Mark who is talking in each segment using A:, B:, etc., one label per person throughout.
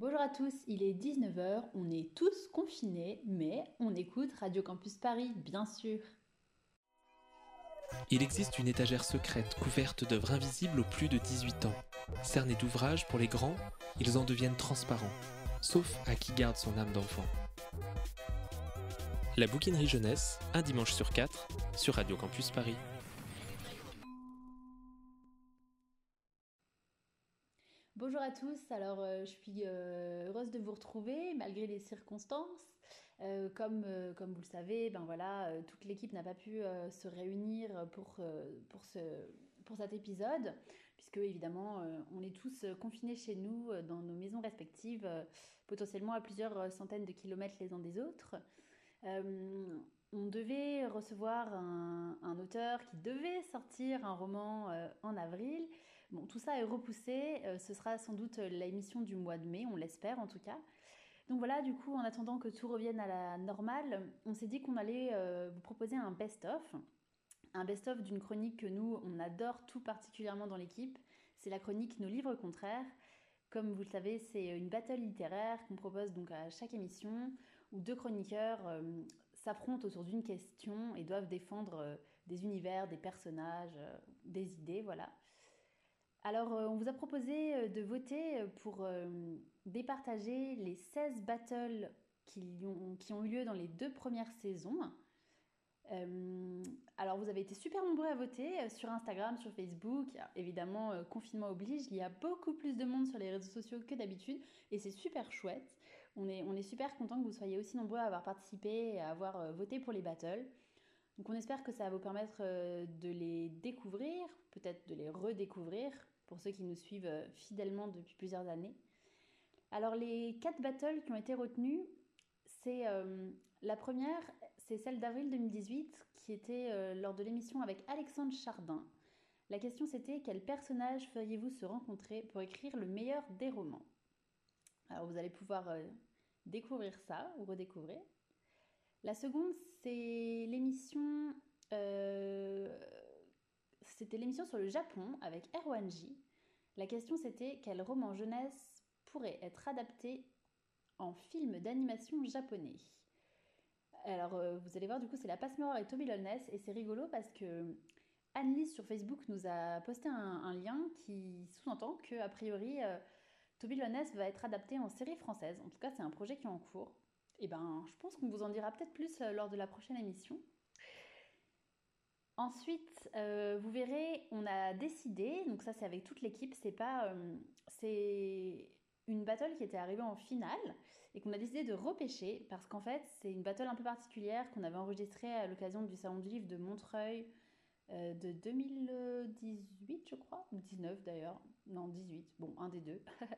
A: Bonjour à tous, il est 19h, on est tous confinés, mais on écoute Radio Campus Paris, bien sûr.
B: Il existe une étagère secrète couverte d'œuvres invisibles aux plus de 18 ans. Cernés d'ouvrages pour les grands, ils en deviennent transparents, sauf à qui garde son âme d'enfant. La bouquinerie jeunesse, un dimanche sur quatre, sur Radio Campus Paris.
A: Bonjour à tous, alors euh, je suis euh, heureuse de vous retrouver malgré les circonstances. Euh, comme, vous le savez, ben voilà, toute l'équipe n'a pas pu se réunir pour, pour, ce, pour cet épisode, puisque évidemment on est tous confinés chez nous dans nos maisons respectives, potentiellement à plusieurs centaines de kilomètres les uns des autres. on devait recevoir un, un, auteur qui devait sortir un roman en avril. Bon, tout ça est repoussé. Euh, ce sera sans doute l'émission du mois de mai, on l'espère en tout cas. Donc voilà, du coup, en attendant que tout revienne à la normale, on s'est dit qu'on allait euh, vous proposer un best-of. Un best-of d'une chronique que nous, on adore tout particulièrement dans l'équipe. C'est la chronique Nos livres contraires. Comme vous le savez, c'est une battle littéraire qu'on propose donc à chaque émission où deux chroniqueurs euh, s'affrontent autour d'une question et doivent défendre des univers, des personnages, des idées, voilà. Alors, euh, on vous a proposé euh, de voter euh, pour départager les 16 battles qui ont, eu lieu dans les deux premières saisons. alors, vous avez été super nombreux à voter sur Instagram, sur Facebook. Évidemment, confinement oblige, il y a beaucoup plus de monde sur les réseaux sociaux que d'habitude et c'est super chouette. On est, on est super content que vous soyez aussi nombreux à avoir participé et à avoir voté pour les battles. Donc on espère que ça va vous permettre de les découvrir, peut-être de les redécouvrir, pour ceux qui nous suivent euh, fidèlement depuis plusieurs années. Alors les quatre battles qui ont été retenus, c'est euh, la première, c'est celle d'avril 2018 qui était euh, lors de l'émission avec Alexandre Chardin. La question c'était quel personnage feriez-vous se rencontrer pour écrire le meilleur des romans? Alors vous allez pouvoir découvrir ça ou redécouvrir. La seconde c'est l'émission c'était l'émission sur le Japon avec Erwanji. La question c'était quel roman jeunesse pourrait être adapté en film d'animation japonais. Alors euh, vous allez voir du coup c'est la passe miroir et Toby Lolness et c'est rigolo parce que Annelise sur Facebook nous a posté un, lien qui sous-entend que a priori euh, Toby Lolness va être adapté en série française. En tout cas c'est un projet qui est en cours. Et eh ben je pense qu'on vous en dira peut-être plus euh, lors de la prochaine émission. Ensuite, euh, vous verrez, on a décidé, donc ça c'est avec toute l'équipe, c'est pas, euh, c'est une battle qui était arrivée en finale et qu'on a décidé de repêcher parce qu'en fait c'est une battle un peu particulière qu'on avait enregistrée à l'occasion du salon du livre de Montreuil euh, de 2018 je crois, ou 19 d'ailleurs, non 18, bon un des deux.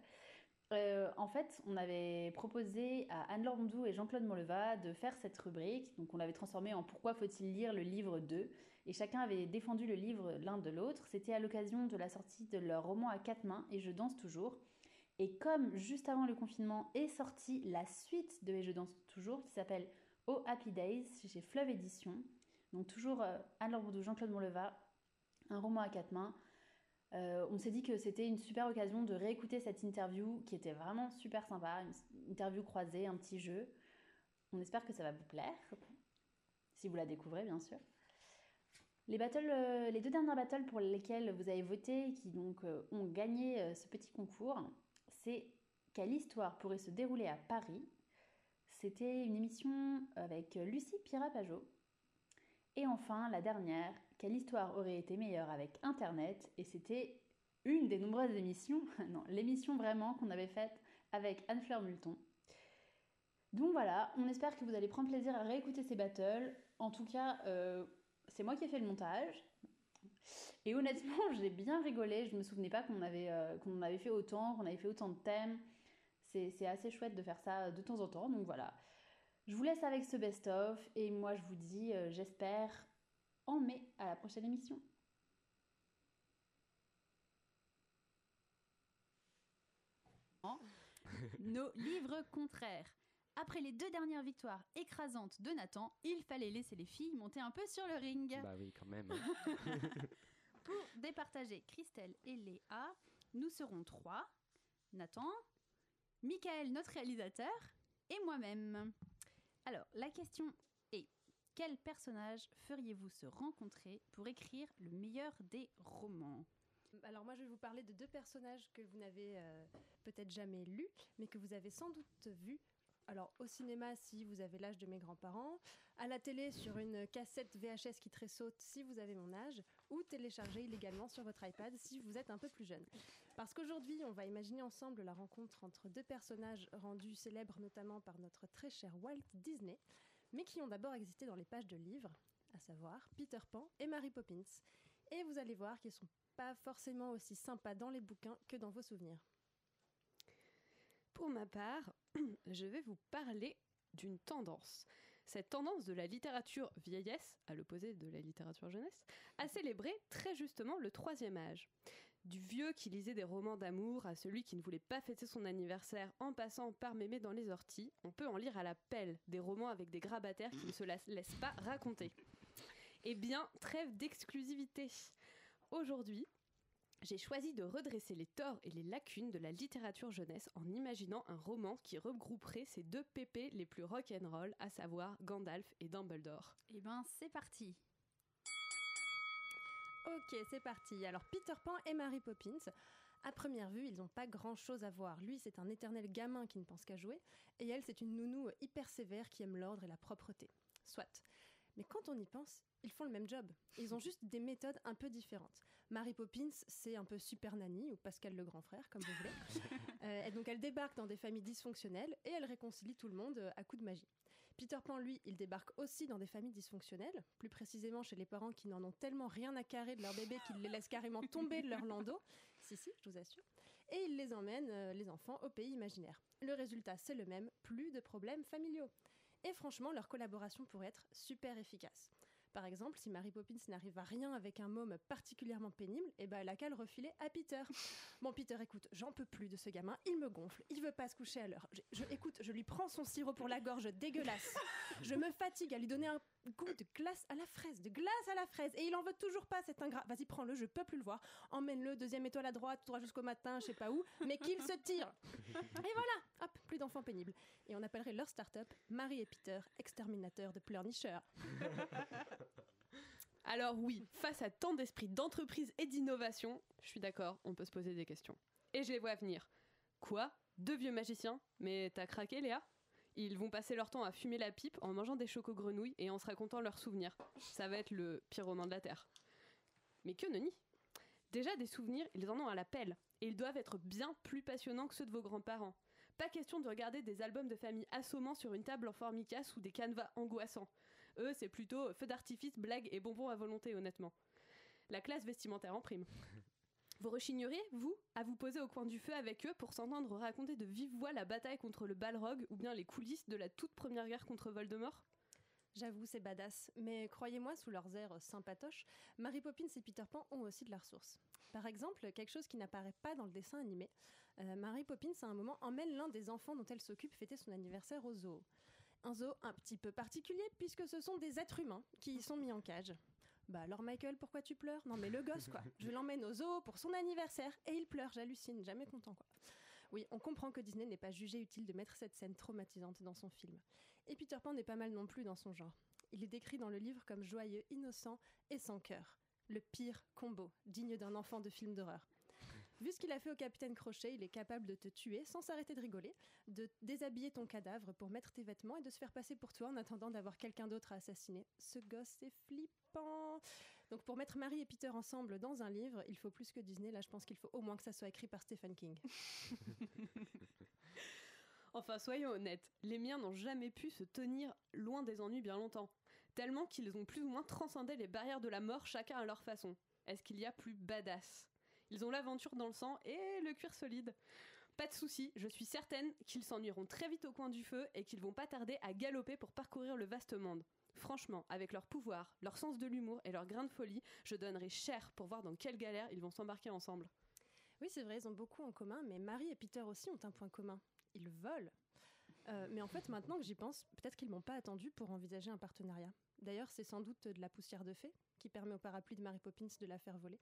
A: En fait, on avait proposé à Anne-Laure et Jean-Claude Molleva de faire cette rubrique. Donc, on l'avait transformée en Pourquoi faut-il lire le livre 2 Et chacun avait défendu le livre l'un de l'autre. C'était à l'occasion de la sortie de leur roman à quatre mains, Et je danse toujours. Et comme juste avant le confinement est sortie la suite de Et je danse toujours, qui s'appelle Oh Happy Days chez Fleuve Édition. Donc, toujours euh, Anne-Laure Jean-Claude Molleva, un roman à quatre mains. Euh, on s'est dit que c'était une super occasion de réécouter cette interview qui était vraiment super sympa, une interview croisée, un petit jeu. On espère que ça va vous plaire, si vous la découvrez bien sûr. Euh, les deux dernières battles pour lesquelles vous avez voté, qui donc euh, ont gagné ce petit concours, c'est Quelle histoire pourrait se dérouler à Paris C'était une émission avec Lucie Pirapajot. Et enfin, la dernière, quelle histoire aurait été meilleure avec Internet Et c'était une des nombreuses émissions, non, l'émission vraiment qu'on avait faite avec Anne-Fleur Multon. Donc voilà, on espère que vous allez prendre plaisir à réécouter ces battles. En tout cas, euh, c'est moi qui ai fait le montage. Et honnêtement, j'ai bien rigolé. Je me souvenais pas qu'on avait, euh, qu'on avait fait autant, qu'on avait fait autant de thèmes. C'est assez chouette de faire ça de temps en temps. Donc voilà. Je vous laisse avec ce best-of. Et moi, je vous dis, euh, j'espère, en mai à la prochaine émission.
C: Nos livres contraires. Après les deux dernières victoires écrasantes de Nathan, il fallait laisser les filles monter un peu sur le ring.
D: Bah oui, quand même.
C: Pour départager Christelle et Léa, nous serons trois. Nathan,
A: Michael, notre réalisateur, et moi-même. Alors, la question est quel personnage feriez-vous se rencontrer pour écrire le meilleur des romans?
E: Alors moi je vais vous parler de deux personnages que vous n'avez euh, peut-être jamais lus, mais que vous avez sans doute vus. Alors au cinéma si vous avez l'âge de mes grands-parents, à la télé sur une cassette VHS qui tressaute si vous avez mon âge, ou télécharger illégalement sur votre iPad si vous êtes un peu plus jeune. Parce qu'aujourd'hui on va imaginer ensemble la rencontre entre deux personnages rendus célèbres notamment par notre très cher Walt Disney, mais qui ont d'abord existé dans les pages de livres, à savoir Peter Pan et Mary Poppins. Et vous allez voir qu'ils sont pas forcément aussi sympas dans les bouquins que dans vos souvenirs.
F: Pour ma part, je vais vous parler d'une tendance. Cette tendance de la littérature vieillesse, à l'opposé de la littérature jeunesse, a célébré très justement le troisième âge. Du vieux qui lisait des romans d'amour à celui qui ne voulait pas fêter son anniversaire en passant par mémé dans les orties, on peut en lire à la pelle des romans avec des grabataires qui ne se laissent pas raconter. Eh bien, trêve d'exclusivité. Aujourd'hui, j'ai choisi de redresser les torts et les lacunes de la littérature jeunesse en imaginant un roman qui regrouperait ces deux pépés les plus rock'n'roll, à savoir Gandalf et Dumbledore.
A: Eh ben, c'est parti
E: Ok, c'est parti. Alors Peter Pan et Mary Poppins. À première vue, ils n'ont pas grand chose à voir. Lui, c'est un éternel gamin qui ne pense qu'à jouer, et elle, c'est une nounou hyper sévère qui aime l'ordre et la propreté. Soit. Mais quand on y pense, ils font le même job. Ils ont juste des méthodes un peu différentes. Mary Poppins, c'est un peu Super Nanny ou Pascal le grand frère, comme vous voulez. Euh, et donc elle débarque dans des familles dysfonctionnelles et elle réconcilie tout le monde euh, à coup de magie. Peter Pan, lui, il débarque aussi dans des familles dysfonctionnelles, plus précisément chez les parents qui n'en ont tellement rien à carrer de leur bébé qu'ils les laissent carrément tomber de leur landau. Si, si, je vous assure. Et il les emmène, euh, les enfants, au pays imaginaire. Le résultat, c'est le même, plus de problèmes familiaux. Et franchement, leur collaboration pourrait être super efficace. Par exemple, si Mary Poppins n'arrive à rien avec un môme particulièrement pénible, eh ben elle a qu'à le refiler à Peter. Bon, Peter, écoute, j'en peux plus de ce gamin, il me gonfle, il veut pas se coucher à l'heure. Je, je- écoute, je lui prends son sirop pour la gorge dégueulasse. Je me fatigue à lui donner un goût de glace à la fraise, de glace à la fraise, et il en veut toujours pas cet ingrat. Vas-y, prends-le, je peux plus le voir. Emmène-le, deuxième étoile à droite, droit jusqu'au matin, je sais pas où, mais qu'il se tire. Et voilà, hop, plus d'enfants pénibles. Et on appellerait leur start-up Marie et Peter, exterminateurs de pleurnicheurs.
F: Alors oui, face à tant d'esprit d'entreprise et d'innovation, je suis d'accord, on peut se poser des questions. Et je les vois venir. Quoi? Deux vieux magiciens? Mais t'as craqué, Léa? Ils vont passer leur temps à fumer la pipe en mangeant des chocos-grenouilles et en se racontant leurs souvenirs. Ça va être le pire roman de la Terre. Mais que nenni Déjà, des souvenirs, ils en ont à la pelle. Et ils doivent être bien plus passionnants que ceux de vos grands-parents. Pas question de regarder des albums de famille assommants sur une table en formica ou des canevas angoissants. Eux, c'est plutôt feu d'artifice, blagues et bonbons à volonté, honnêtement. La classe vestimentaire en prime. Vous rechigneriez, vous, à vous poser au coin du feu avec eux pour s'entendre raconter de vive voix la bataille contre le Balrog ou bien les coulisses de la toute première guerre contre Voldemort?
E: J'avoue, c'est badass. Mais croyez-moi, sous leurs airs sympatoches, Mary Poppins et Peter Pan ont aussi de la ressource. Par exemple, quelque chose qui n'apparaît pas dans le dessin animé, euh, Mary Poppins, à un moment, emmène l'un des enfants dont elle s'occupe fêter son anniversaire au zoo. Un zoo un petit peu particulier, puisque ce sont des êtres humains qui y sont mis en cage. Bah alors Michael, pourquoi tu pleures? Non mais le gosse quoi. Je l'emmène au zoo pour son anniversaire et il pleure, j'hallucine, jamais content quoi. Oui, on comprend que Disney n'est pas jugé utile de mettre cette scène traumatisante dans son film. Et Peter Pan n'est pas mal non plus dans son genre. Il est décrit dans le livre comme joyeux, innocent et sans cœur. Le pire combo, digne d'un enfant de film d'horreur. Vu ce qu'il a fait au capitaine Crochet, il est capable de te tuer sans s'arrêter de rigoler, de déshabiller ton cadavre pour mettre tes vêtements et de se faire passer pour toi en attendant d'avoir quelqu'un d'autre à assassiner. Ce gosse est flippant. Donc pour mettre Marie et Peter ensemble dans un livre, il faut plus que Disney. Là, je pense qu'il faut au moins que ça soit écrit par Stephen King.
F: Enfin, soyons honnêtes, les miens n'ont jamais pu se tenir loin des ennuis bien longtemps, tellement qu'ils ont plus ou moins transcendé les barrières de la mort chacun à leur façon. Est-ce qu'il y a plus badass? Ils ont l'aventure dans le sang et le cuir solide. Pas de souci, je suis certaine qu'ils s'ennuieront très vite au coin du feu et qu'ils vont pas tarder à galoper pour parcourir le vaste monde. Franchement, avec leur pouvoir, leur sens de l'humour et leur grain de folie, je donnerais cher pour voir dans quelle galère ils vont s'embarquer ensemble.
E: Oui, c'est vrai, ils ont beaucoup en commun, mais Marie et Peter aussi ont un point commun. Ils volent. Euh, mais en fait, maintenant que j'y pense, peut-être qu'ils m'ont pas attendu pour envisager un partenariat. D'ailleurs, c'est sans doute de la poussière de fée qui permet au parapluie de Mary Poppins de la faire voler.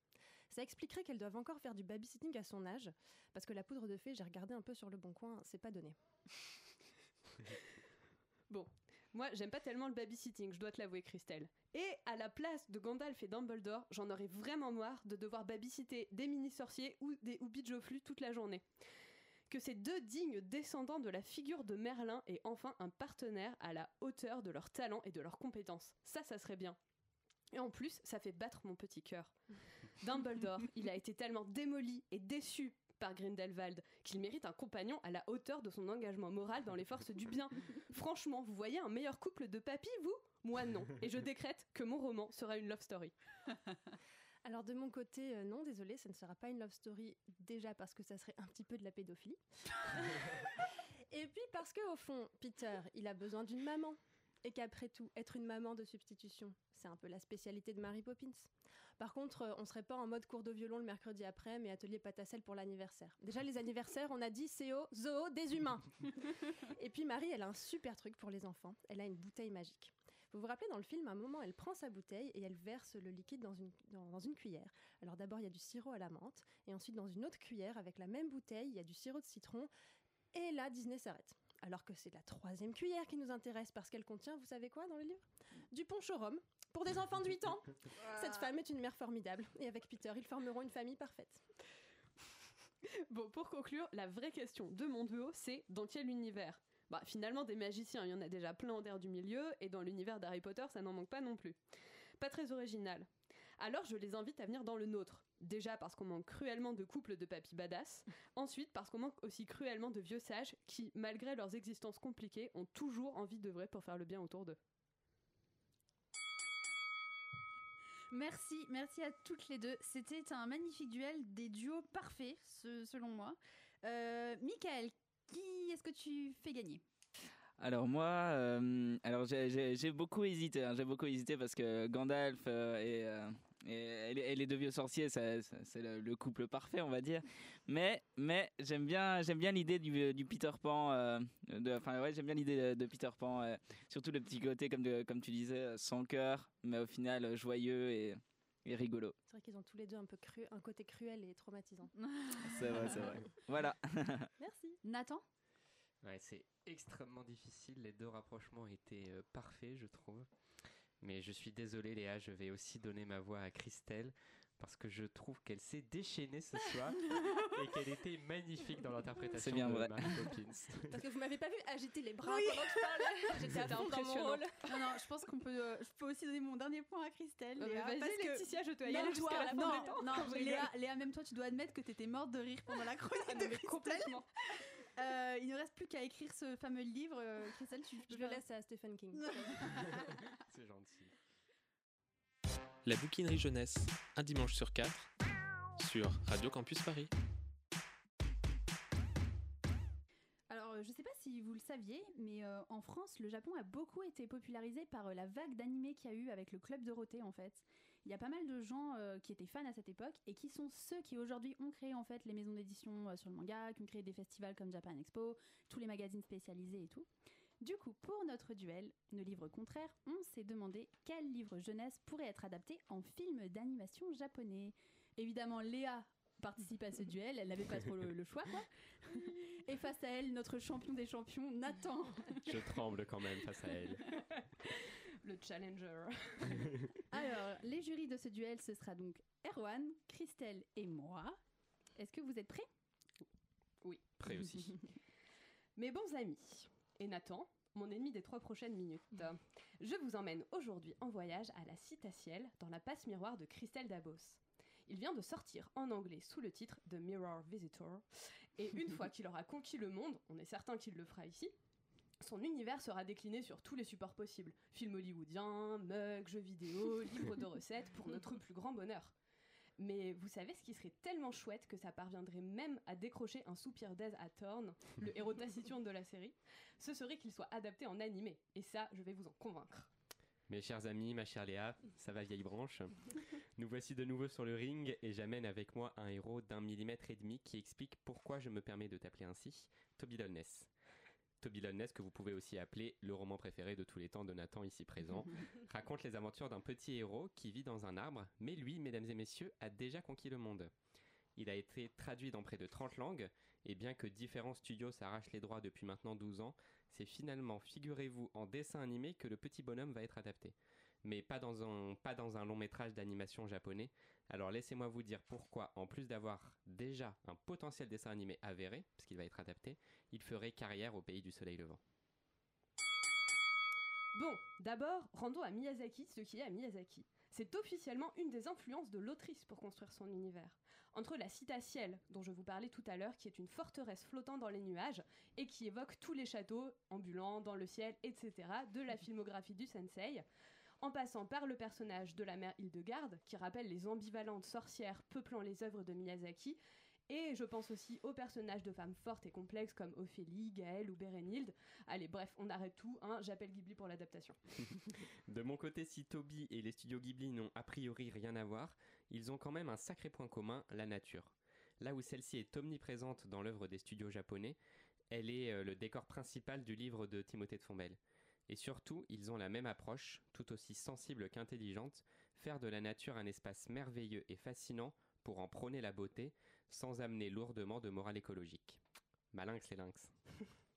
E: Ça expliquerait qu'elles doivent encore faire du babysitting à son âge, parce que la poudre de fée, j'ai regardé un peu sur le bon coin, c'est pas donné.
F: Bon, moi, j'aime pas tellement le babysitting, je dois te l'avouer, Christelle. Et à la place de Gandalf et Dumbledore, j'en aurais vraiment marre de devoir babysitter des mini-sorciers ou des Houbits toute la journée. Que ces deux dignes descendants de la figure de Merlin aient enfin un partenaire à la hauteur de leur talent et de leurs compétences. Ça, ça serait bien. Et en plus, ça fait battre mon petit cœur. Dumbledore, il a été tellement démoli et déçu par Grindelwald qu'il mérite un compagnon à la hauteur de son engagement moral dans les forces du bien. Franchement, vous voyez un meilleur couple de papy, vous? Moi non. Et je décrète que mon roman sera une love story.
E: Alors de mon côté, euh, non, désolé, ça ne sera pas une love story déjà parce que ça serait un petit peu de la pédophilie. Et puis parce que au fond, Peter, il a besoin d'une maman. Et qu'après tout, être une maman de substitution, c'est un peu la spécialité de Mary Poppins. Par contre, euh, on serait pas en mode cours de violon le mercredi après, mais atelier pâte à sel pour l'anniversaire. Déjà, les anniversaires, on a dit CO, zoo, des humains. Et puis Marie, elle a un super truc pour les enfants. Elle a une bouteille magique. Vous vous rappelez dans le film, à un moment, elle prend sa bouteille et elle verse le liquide dans une, dans, dans une cuillère. Alors d'abord, il y a du sirop à la menthe, et ensuite, dans une autre cuillère, avec la même bouteille, il y a du sirop de citron, et là, Disney s'arrête. Alors que c'est la troisième cuillère qui nous intéresse parce qu'elle contient, vous savez quoi dans le livre? Du punch au rhum pour des enfants de 8 ans. Cette femme est une mère formidable et avec Peter, ils formeront une famille parfaite.
F: Bon, pour conclure, la vraie question de mon duo, c'est dans quel univers? Bah, finalement, des magiciens, il y en a déjà plein en terre du milieu, et dans l'univers d'Harry Potter, ça n'en manque pas non plus. Pas très original. Alors, je les invite à venir dans le nôtre. Déjà parce qu'on manque cruellement de couples de papy badass. Ensuite, parce qu'on manque aussi cruellement de vieux sages qui, malgré leurs existences compliquées, ont toujours envie de vrai pour faire le bien autour d'eux.
A: Merci, merci à toutes les deux. C'était un magnifique duel, des duos parfaits, selon moi. Euh, Michael, qui est-ce que tu fais gagner?
G: Alors moi, euh, alors j'ai- beaucoup hésité, hein, j'ai beaucoup hésité parce que Gandalf euh, et, euh, et, et les- et les deux vieux sorciers, c'est le, le couple parfait, on va dire. Mais mais j'aime bien j'aime bien l'idée du, Peter Pan, euh, enfin ouais j'aime bien l'idée de, Peter Pan, euh, surtout le petit côté comme comme tu disais, euh, sans cœur, mais au final euh, joyeux et, et rigolo.
E: C'est vrai qu'ils ont tous les deux un peu cru, un côté cruel et traumatisant.
G: C'est vrai, c'est vrai. Voilà.
E: Merci.
A: Nathan?
D: Ouais, c'est extrêmement difficile. Les deux rapprochements étaient euh, parfaits, je trouve. Mais je suis désolé, Léa, je vais aussi donner ma voix à Christelle parce que je trouve qu'elle s'est déchaînée ce soir et qu'elle était magnifique dans l'interprétation
G: C'est bien
D: de
G: vrai.
D: Mary Poppins.
E: Parce que vous m'avez pas vu agiter les bras pendant que je parlais. J'étais à fond dans mon rôle.
A: Non, non, je pense qu'on peut, euh, je peux aussi donner mon dernier point à Christelle.
F: Euh,
A: Léa,
F: Vas-y,
A: parce que-
F: Laetitia, je te
A: Même
F: aller jusqu'à la fin
A: non,
F: des temps.
A: non,
F: Je.
A: Léa, Léa, même toi, tu dois admettre que t'étais morte de rire pendant la chronique
F: Ah non, complètement.
A: Euh, il ne reste plus qu'à écrire ce fameux livre. Christelle, tu
E: Je
A: peux
E: le laisse à Stephen King.
D: C'est gentil.
H: La bouquinerie jeunesse, un dimanche sur quatre, sur Radio Campus Paris.
A: Alors, euh, je sais pas si vous le saviez, mais euh, en France, le Japon a beaucoup été popularisé par euh, la vague d'animés qu'il y a eu avec le Club Dorothée, en fait. Il y a pas mal de gens qui étaient fans à cette époque et qui sont ceux qui aujourd'hui ont créé en fait les maisons d'édition sur le manga, qui ont créé des festivals comme Japan Expo, tous les magazines spécialisés et tout. Du coup, pour notre duel, nos livres contraires, on s'est demandé quel livre jeunesse pourrait être adapté en film d'animation japonais. Évidemment, Léa participe à ce duel, elle n'avait pas trop le, le choix, quoi. Et face à elle, notre champion des champions, Nathan.
D: Je tremble quand même face à elle.
F: Le challenger.
A: Alors, les jurys de ce duel, ce sera donc Erwan, Christelle et moi. Est-ce que vous êtes prêts?
F: Oui.
D: Prêt aussi.
F: Mes bons amis, et Nathan, mon ennemi des trois prochaines minutes, je vous emmène aujourd'hui en voyage à la Citaciel dans la passe miroir de Christelle Dabos. Il vient de sortir en anglais sous le titre The Mirror Visitor, et une fois qu'il aura conquis le monde, on est certain qu'il le fera ici, son univers sera décliné sur tous les supports possibles. Films hollywoodiens, mugs, jeux vidéo, livres de recettes, pour notre plus grand bonheur. Mais vous savez ce qui serait tellement chouette que ça parviendrait même à décrocher un soupir d'aise à Thorne, le héros taciturne de la série Ce serait qu'il soit adapté en animé. Et ça, je vais vous en convaincre.
D: Mes chers amis, ma chère Léa, ça va vieille branche? Nous voici de nouveau sur le ring et j'amène avec moi un héros d'un millimètre et demi qui explique pourquoi je me permets de t'appeler ainsi, Toby Dolness. Toby Ness, que vous pouvez aussi appeler le roman préféré de tous les temps de Nathan ici présent, raconte les aventures d'un petit héros qui vit dans un arbre, mais lui, mesdames et messieurs, a déjà conquis le monde. Il a été traduit dans près de 30 langues, et bien que différents studios s'arrachent les droits depuis maintenant 12 ans, c'est finalement, figurez-vous, en dessin animé que le petit bonhomme va être adapté. Mais pas dans un, pas dans un long métrage d'animation japonais. Alors laissez-moi vous dire pourquoi, en plus d'avoir déjà un potentiel dessin animé avéré, puisqu'il va être adapté, il ferait carrière au pays du soleil levant.
F: Bon, d'abord, rendons à Miyazaki ce qui est à Miyazaki. C'est officiellement une des influences de l'autrice pour construire son univers. Entre la citatielle, dont je vous parlais tout à l'heure, qui est une forteresse flottant dans les nuages et qui évoque tous les châteaux ambulants dans le ciel, etc., de la filmographie du sensei, en passant par le personnage de la mère Hildegarde, qui rappelle les ambivalentes sorcières peuplant les œuvres de Miyazaki, et je pense aussi aux personnages de femmes fortes et complexes comme Ophélie, Gaëlle ou Bérénilde. Allez, bref, on arrête tout, hein, j'appelle Ghibli pour l'adaptation.
D: De mon côté, si Toby et les studios Ghibli n'ont a priori rien à voir, ils ont quand même un sacré point commun, la nature. Là où celle-ci est omniprésente dans l'œuvre des studios japonais, elle est euh, le décor principal du livre de Timothée de Fombelle. Et surtout, ils ont la même approche, tout aussi sensible qu'intelligente, faire de la nature un espace merveilleux et fascinant pour en prôner la beauté, sans amener lourdement de morale écologique. Malinx les lynx.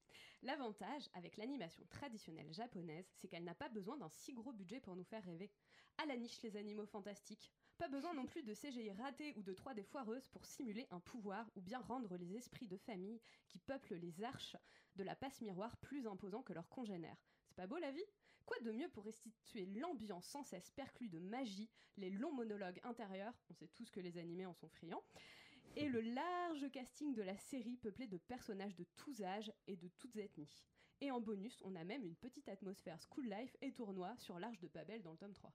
F: L'avantage avec l'animation traditionnelle japonaise, c'est qu'elle n'a pas besoin d'un si gros budget pour nous faire rêver. À la niche les animaux fantastiques. Pas besoin non plus de CGI raté ou de 3D foireuse pour simuler un pouvoir ou bien rendre les esprits de famille qui peuplent les arches de la passe miroir plus imposants que leurs congénères. C'est pas beau la vie? Quoi de mieux pour restituer l'ambiance sans cesse perclue de magie, les longs monologues intérieurs, on sait tous que les animés en sont friands, et le large casting de la série peuplé de personnages de tous âges et de toutes ethnies. Et en bonus, on a même une petite atmosphère school life et tournoi sur l'Arche de Babel dans le tome 3.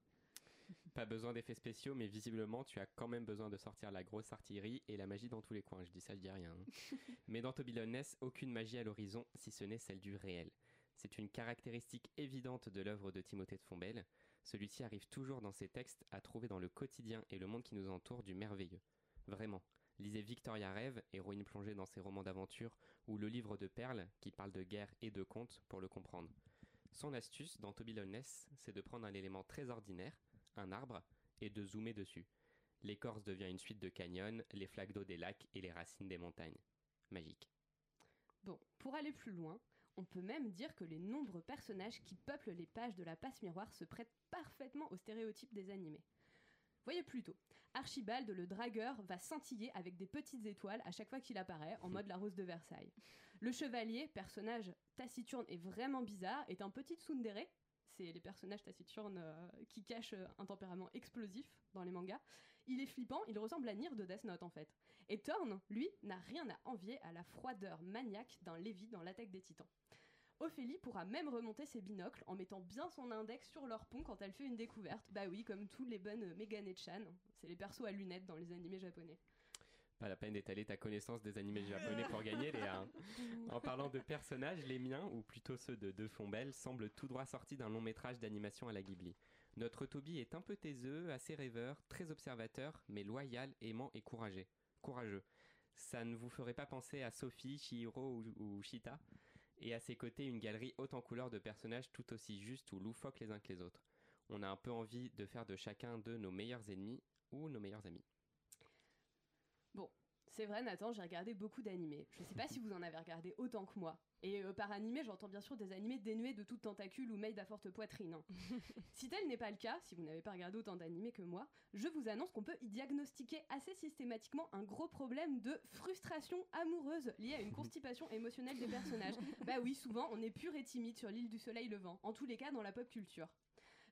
D: Pas besoin d'effets spéciaux, mais visiblement, tu as quand même besoin de sortir la grosse artillerie et la magie dans tous les coins. Je dis ça, je dis rien. hein. mais dans Toby Ness, aucune magie à l'horizon, si ce n'est celle du réel. C'est une caractéristique évidente de l'œuvre de Timothée de Fombelle. Celui-ci arrive toujours dans ses textes à trouver dans le quotidien et le monde qui nous entoure du merveilleux. Vraiment. Lisez Victoria Rêve, héroïne plongée dans ses romans d'aventure, ou le livre de Perles, qui parle de guerre et de contes, pour le comprendre. Son astuce dans Toby Ness, c'est de prendre un élément très ordinaire, un arbre, et de zoomer dessus. L'écorce devient une suite de canyons, les flaques d'eau des lacs et les racines des montagnes. Magique.
F: Bon, pour aller plus loin, on peut même dire que les nombreux personnages qui peuplent les pages de la passe miroir se prêtent parfaitement aux stéréotypes des animés. Voyez plutôt, Archibald le dragueur va scintiller avec des petites étoiles à chaque fois qu'il apparaît, en mode la rose de Versailles. Le chevalier, personnage taciturne et vraiment bizarre, est un petit tsundere. C'est les personnages taciturnes euh, qui cachent euh, un tempérament explosif dans les mangas. Il est flippant, il ressemble à Nier de Death Note en fait. Et Thorn, lui, n'a rien à envier à la froideur maniaque d'un Lévi dans l'attaque des titans. Ophélie pourra même remonter ses binocles en mettant bien son index sur leur pont quand elle fait une découverte. Bah oui, comme tous les bonnes Megan et Chan. C'est les persos à lunettes dans les animés japonais.
D: Pas la peine d'étaler ta connaissance des animés japonais pour gagner, Léa. hein. En parlant de personnages, les miens, ou plutôt ceux de De Fombelle, semblent tout droit sortis d'un long métrage d'animation à la Ghibli. Notre Toby est un peu taiseux, assez rêveur, très observateur, mais loyal, aimant et courageux. courageux. Ça ne vous ferait pas penser à Sophie, Chihiro ou, ou Shita Et à ses côtés, une galerie haute en couleurs de personnages tout aussi justes ou loufoques les uns que les autres. On a un peu envie de faire de chacun d'eux nos meilleurs ennemis ou nos meilleurs amis.
F: C'est vrai Nathan, j'ai regardé beaucoup d'animés. Je sais pas si vous en avez regardé autant que moi. Et euh, par animé, j'entends bien sûr des animés dénués de toute tentacule ou made à forte poitrine. hein. si tel n'est pas le cas, si vous n'avez pas regardé autant d'animés que moi, je vous annonce qu'on peut y diagnostiquer assez systématiquement un gros problème de frustration amoureuse liée à une constipation émotionnelle des personnages. bah oui, souvent on est pur et timide sur l'île du soleil levant, en tous les cas dans la pop culture.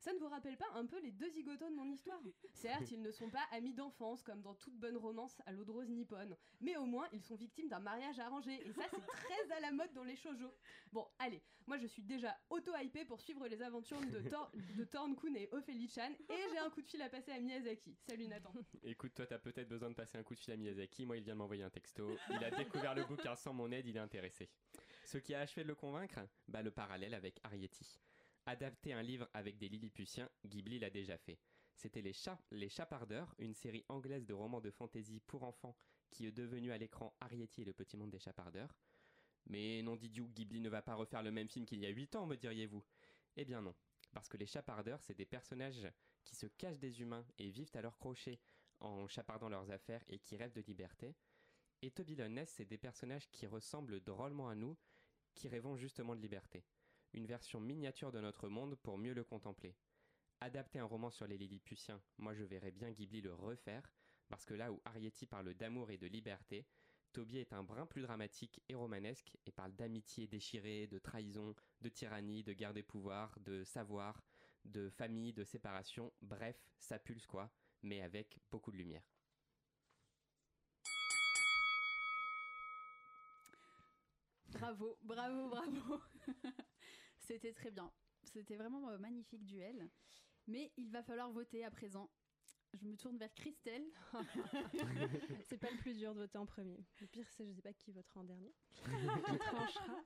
F: Ça ne vous rappelle pas un peu les deux zigotos de mon histoire? Certes, ils ne sont pas amis d'enfance comme dans toute bonne romance à l'eau de rose nippone, mais au moins ils sont victimes d'un mariage arrangé, et ça c'est très à la mode dans les shoujo. Bon, allez, moi je suis déjà auto-hypée pour suivre les aventures de, Thorn-kun et Ophélie-chan, et j'ai un coup de fil à passer à Miyazaki. Salut Nathan.
D: Écoute, toi, t'as peut-être besoin de passer un coup de fil à Miyazaki. Moi, il vient de m'envoyer un texto. Il a découvert le bouquin sans mon aide, il est intéressé. Ce qui a achevé de le convaincre Bah, le parallèle avec Arietti. Adapter un livre avec des Lilliputiens, Ghibli l'a déjà fait. C'était les, Cha- les Chapardeurs, une série anglaise de romans de fantasy pour enfants qui est devenue à l'écran Arietti et le petit monde des Chapardeurs. Mais non Didiou, Ghibli ne va pas refaire le même film qu'il y a 8 ans, me diriez-vous? Eh bien non, parce que les chapardeurs, c'est des personnages qui se cachent des humains et vivent à leur crochet en chapardant leurs affaires et qui rêvent de liberté. Et Toby c'est des personnages qui ressemblent drôlement à nous, qui rêvons justement de liberté. Une version miniature de notre monde pour mieux le contempler. Adapter un roman sur les Lilliputiens, moi je verrais bien Ghibli le refaire, parce que là où Arietti parle d'amour et de liberté, Toby est un brin plus dramatique et romanesque et parle d'amitié déchirée, de trahison, de tyrannie, de guerre des pouvoirs, de savoir, de famille, de séparation, bref, ça pulse quoi, mais avec beaucoup de lumière.
A: Bravo, bravo, bravo. C'était très bien. C'était vraiment un magnifique duel. Mais il va falloir voter à présent. Je me tourne vers Christelle.
E: c'est pas le plus dur de voter en premier. Le pire, c'est je sais pas qui votera en dernier. qui tranchera.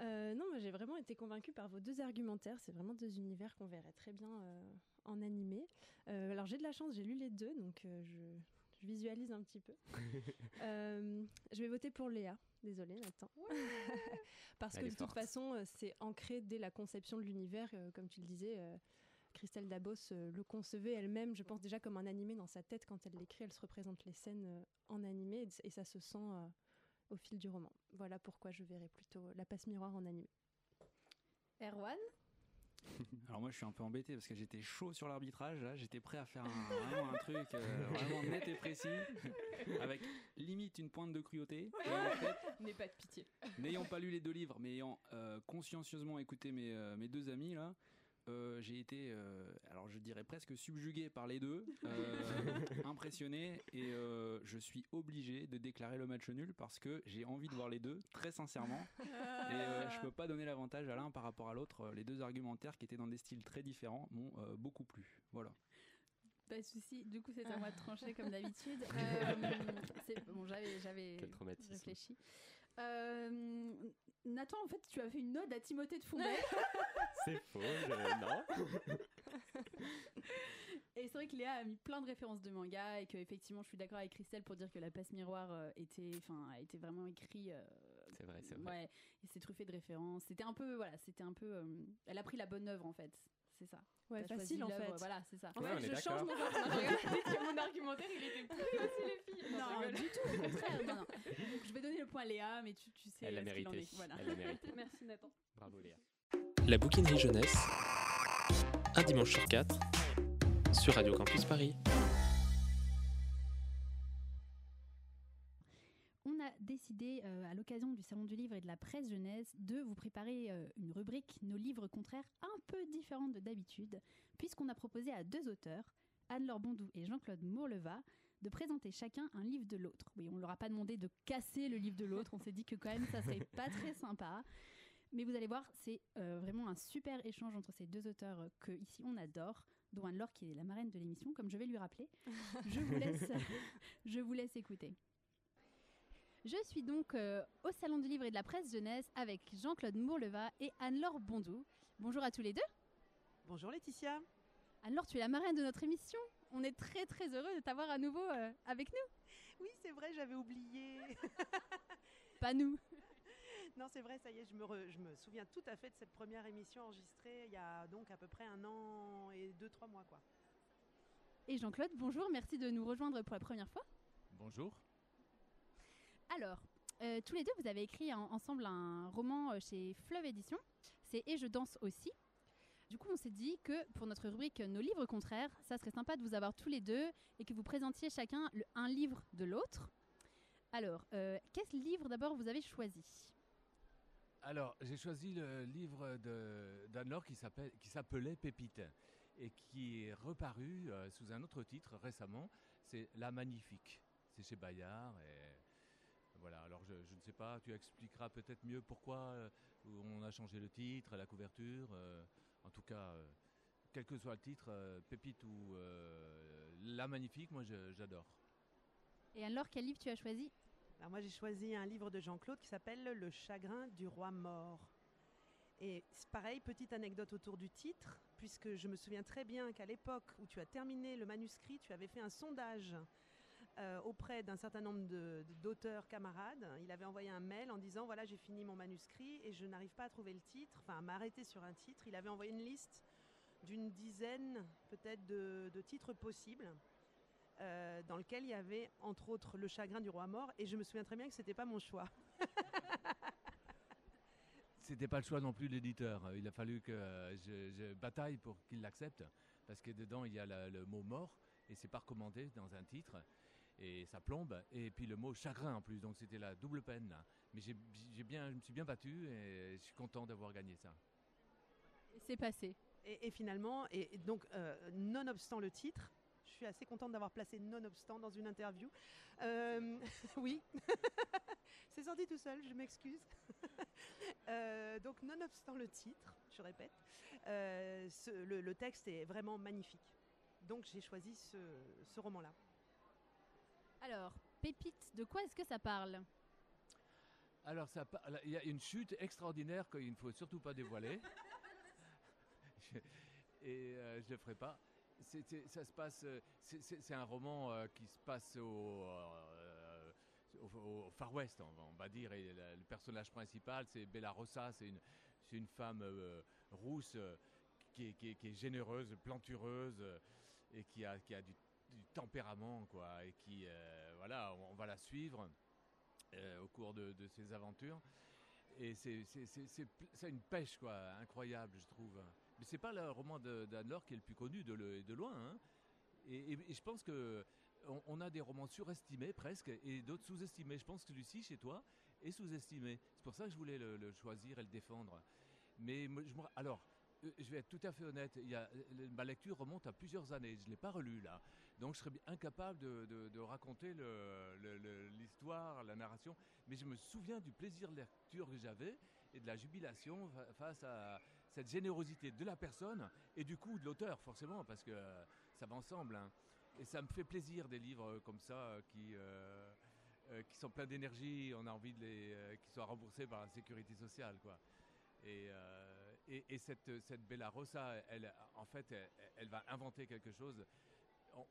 E: Euh, non, mais j'ai vraiment été convaincue par vos deux argumentaires. C'est vraiment deux univers qu'on verrait très bien euh, en animé. Euh, alors j'ai de la chance, j'ai lu les deux, donc je, je, visualise un petit peu. je vais voter pour Léa. Désolée, Nathan. Parce que de toute façon, c'est ancré dès la conception de l'univers, comme tu le disais. Christelle Dabos le concevait elle-même, je pense déjà comme un animé dans sa tête quand elle l'écrit, elle se représente les scènes en animé et ça se sent au fil du roman. Voilà pourquoi je verrai plutôt La passe miroir en animé.
A: Erwan?
I: alors moi je suis un peu embêté parce que j'étais chaud sur l'arbitrage, j'étais prêt à faire un, vraiment un truc euh, vraiment net et précis, avec limite une pointe de cruauté.
F: N'aie pas de pitié.
I: N'ayant pas lu les deux livres, mais ayant euh, consciencieusement écouté mes, euh, mes deux amis là, euh, j'ai été, euh, alors je dirais presque subjugué par les deux, euh, impressionné, et je suis obligé de déclarer le match nul parce que j'ai envie de voir les deux, très sincèrement, et je peux pas donner l'avantage à l'un par rapport à l'autre. Les deux argumentaires qui étaient dans des styles très différents m'ont beaucoup plu. Voilà.
A: Pas de souci. Du coup, c'est à moi de trancher comme d'habitude. bon, j'avais réfléchi. Nathan, en fait, tu as fait une ode à Timothée de Fontenay.
D: c'est faux, non.
A: et c'est vrai que Léa a mis plein de références de manga et que effectivement, je suis d'accord avec Christelle pour dire que la passe miroir euh, était, enfin, a été vraiment écrit. Euh,
D: c'est vrai, c'est vrai.
A: Ouais, et c'est truffé de références. C'était un peu, voilà, c'était un peu. Euh, elle a pris la bonne œuvre en fait. C'est ça.
E: Ouais, facile en fait.
A: Voilà, c'est ça.
D: En fait, je change mon
F: argumentaire. mon argumentaire, il était plus aussi les filles.
A: Non, non du tout, au contraire. Non, non. Donc, je vais donner le point à Léa, mais tu, tu sais.
D: Elle l'a
A: mérité.
D: Voilà. Elle l'a mérité.
F: Merci Nathan.
D: Bravo Léa.
H: La bouquinerie jeunesse, un dimanche sur quatre, sur Radio Campus Paris.
A: Décidé, euh, à l'occasion du Salon du Livre et de la presse jeunesse, de vous préparer euh, une rubrique Nos livres contraires un peu différente de d'habitude, puisqu'on a proposé à deux auteurs, Anne-Laure Bondou et Jean-Claude Mourleva, de présenter chacun un livre de l'autre. Oui, on ne leur a pas demandé de casser le livre de l'autre, on s'est dit que quand même ça serait pas très sympa. Mais vous allez voir, c'est euh, vraiment un super échange entre ces deux auteurs euh, que ici on adore, dont Anne-Laure qui est la marraine de l'émission, comme je vais lui rappeler. je, vous laisse, je vous laisse écouter. Je suis donc euh, au Salon du Livre et de la Presse Jeunesse avec Jean-Claude Mourleva et Anne-Laure Bondou. Bonjour à tous les deux.
J: Bonjour Laetitia.
A: Anne-Laure, tu es la marraine de notre émission. On est très très heureux de t'avoir à nouveau avec nous.
J: Oui, c'est vrai, j'avais oublié.
A: Pas nous.
J: Non, c'est vrai, ça y est, je me, je me souviens tout à fait de cette première émission enregistrée il y a donc à peu près un an et deux, trois mois. quoi.
A: Et Jean-Claude, bonjour, merci de nous rejoindre pour la première fois.
K: Bonjour.
A: Alors, euh, tous les deux, vous avez écrit ensemble un roman euh, chez Fleuve Édition. C'est Et je danse aussi. Du coup, on s'est dit que pour notre rubrique Nos livres contraires, ça serait sympa de vous avoir tous les deux et que vous présentiez chacun un livre de l'autre. Alors, euh, quel livre d'abord vous avez choisi?
K: Alors, j'ai choisi le livre d'Anne-Laure qui s'appelait Pépite et qui est reparu euh, sous un autre titre récemment. C'est La Magnifique. C'est chez Bayard. Et voilà, alors je, ne sais pas, tu expliqueras peut-être mieux pourquoi euh, on a changé le titre, la couverture. Euh, en tout cas, quel que soit le titre, Pépite ou La Magnifique, moi j'adore.
A: Et alors, quel livre tu as choisi?
J: Alors moi j'ai choisi un livre de Jean-Claude qui s'appelle Le chagrin du roi mort. Et c'est pareil, petite anecdote autour du titre, puisque je me souviens très bien qu'à l'époque où tu as terminé le manuscrit, tu avais fait un sondage euh, auprès d'un certain nombre d'auteurs camarades. Il avait envoyé un mail en disant voilà j'ai fini mon manuscrit et je n'arrive pas à trouver le titre, enfin à m'arrêter sur un titre. Il avait envoyé une liste d'une dizaine peut-être de, titres possibles. euh, dans lequel il y avait entre autres Le chagrin du roi mort et je me souviens très bien que c'était pas mon choix.
K: C'était pas le choix non plus de l'éditeur. Il a fallu que euh, je, bataille pour qu'il l'accepte, parce que dedans il y a le mot mort et c'est pas recommandé dans un titre et ça plombe. Et puis le mot chagrin en plus, donc c'était la double peine. là. Mais j'ai j'ai bien, je me suis bien battu et je suis content d'avoir gagné ça.
A: Et c'est passé.
J: Et, et finalement, et, et donc, euh, nonobstant le titre, je suis assez contente d'avoir placé nonobstant dans une interview. Euh, oui, c'est sorti tout seul, je m'excuse. Euh, donc, nonobstant le titre, je répète, euh, ce- le, le texte est vraiment magnifique. Donc, j'ai choisi ce, ce roman-là.
A: Alors, Pépite, de quoi est-ce que ça parle?
K: Alors, ça, il y a une chute extraordinaire qu'il ne faut surtout pas dévoiler. Et euh, je ne le ferai pas. Ça se passe. euh, c'est- un roman euh, qui se passe au, euh, au- au Far West, on va, on va dire. Et la- le personnage principal, c'est Bella Rossa. C'est une, femme rousse qui, est, qui est- qui est généreuse, plantureuse et qui a, qui a du, du tempérament, quoi. Et qui, euh, voilà, on, va la suivre euh, au cours de, ses aventures. Et c'est une pêche quoi, incroyable, je trouve. Mais c'est pas le roman d'Anne-Laure qui est le plus connu de, le- de loin. hein. Et, je pense que on, a des romans surestimés presque et d'autres sous-estimés. Je pense que celui-ci, chez toi, est sous-estimé. C'est pour ça que je voulais le, choisir et le défendre. Mais alors, euh, je vais être tout à fait honnête. Il y a, ma lecture remonte à plusieurs années. Je ne l'ai pas relu là. Donc je serais incapable de, raconter l'histoire, la narration. Mais je me souviens du plaisir de lecture que j'avais et de la jubilation fa- face à cette générosité de la personne et du coup de l'auteur, forcément, parce que euh, ça va ensemble. hein. Et ça me fait plaisir des livres euh, comme ça euh, qui, sont pleins d'énergie. On a envie de qu'ils soient remboursés par la sécurité sociale, quoi. Et, et, et cette, cette Bella Rossa, elle, en fait, elle va inventer quelque chose.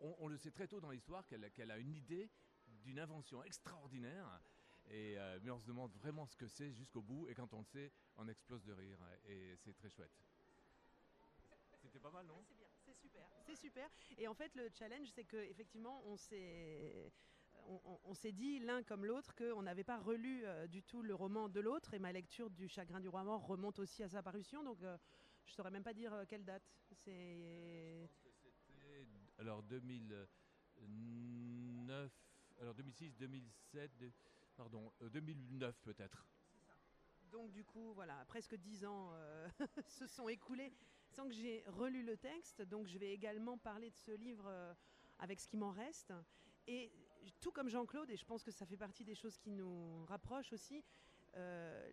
K: On, le sait très tôt dans l'histoire qu'elle a une idée d'une invention extraordinaire. Et, euh, mais on se demande vraiment ce que c'est jusqu'au bout. Et quand on le sait, on explose de rire. Et c'est très chouette. C'était pas mal, non?
J: C'est bien, c'est super, c'est super. Et en fait, le challenge, c'est que effectivement, on s'est on, s'est dit l'un comme l'autre qu'on n'avait pas relu euh, du tout le roman de l'autre et ma lecture du Chagrin du roi mort remonte aussi à sa parution donc euh, je saurais même pas dire euh, quelle date c'est
K: alors 2009, alors 2006, 2007, de- pardon, euh, 2009 peut-être.
J: donc du coup voilà presque dix ans euh, se sont écoulés sans que j'ai relu le texte. Donc je vais également parler de ce livre euh, avec ce qui m'en reste. Et tout comme Jean-Claude et je pense que ça fait partie des choses qui nous rapprochent aussi euh,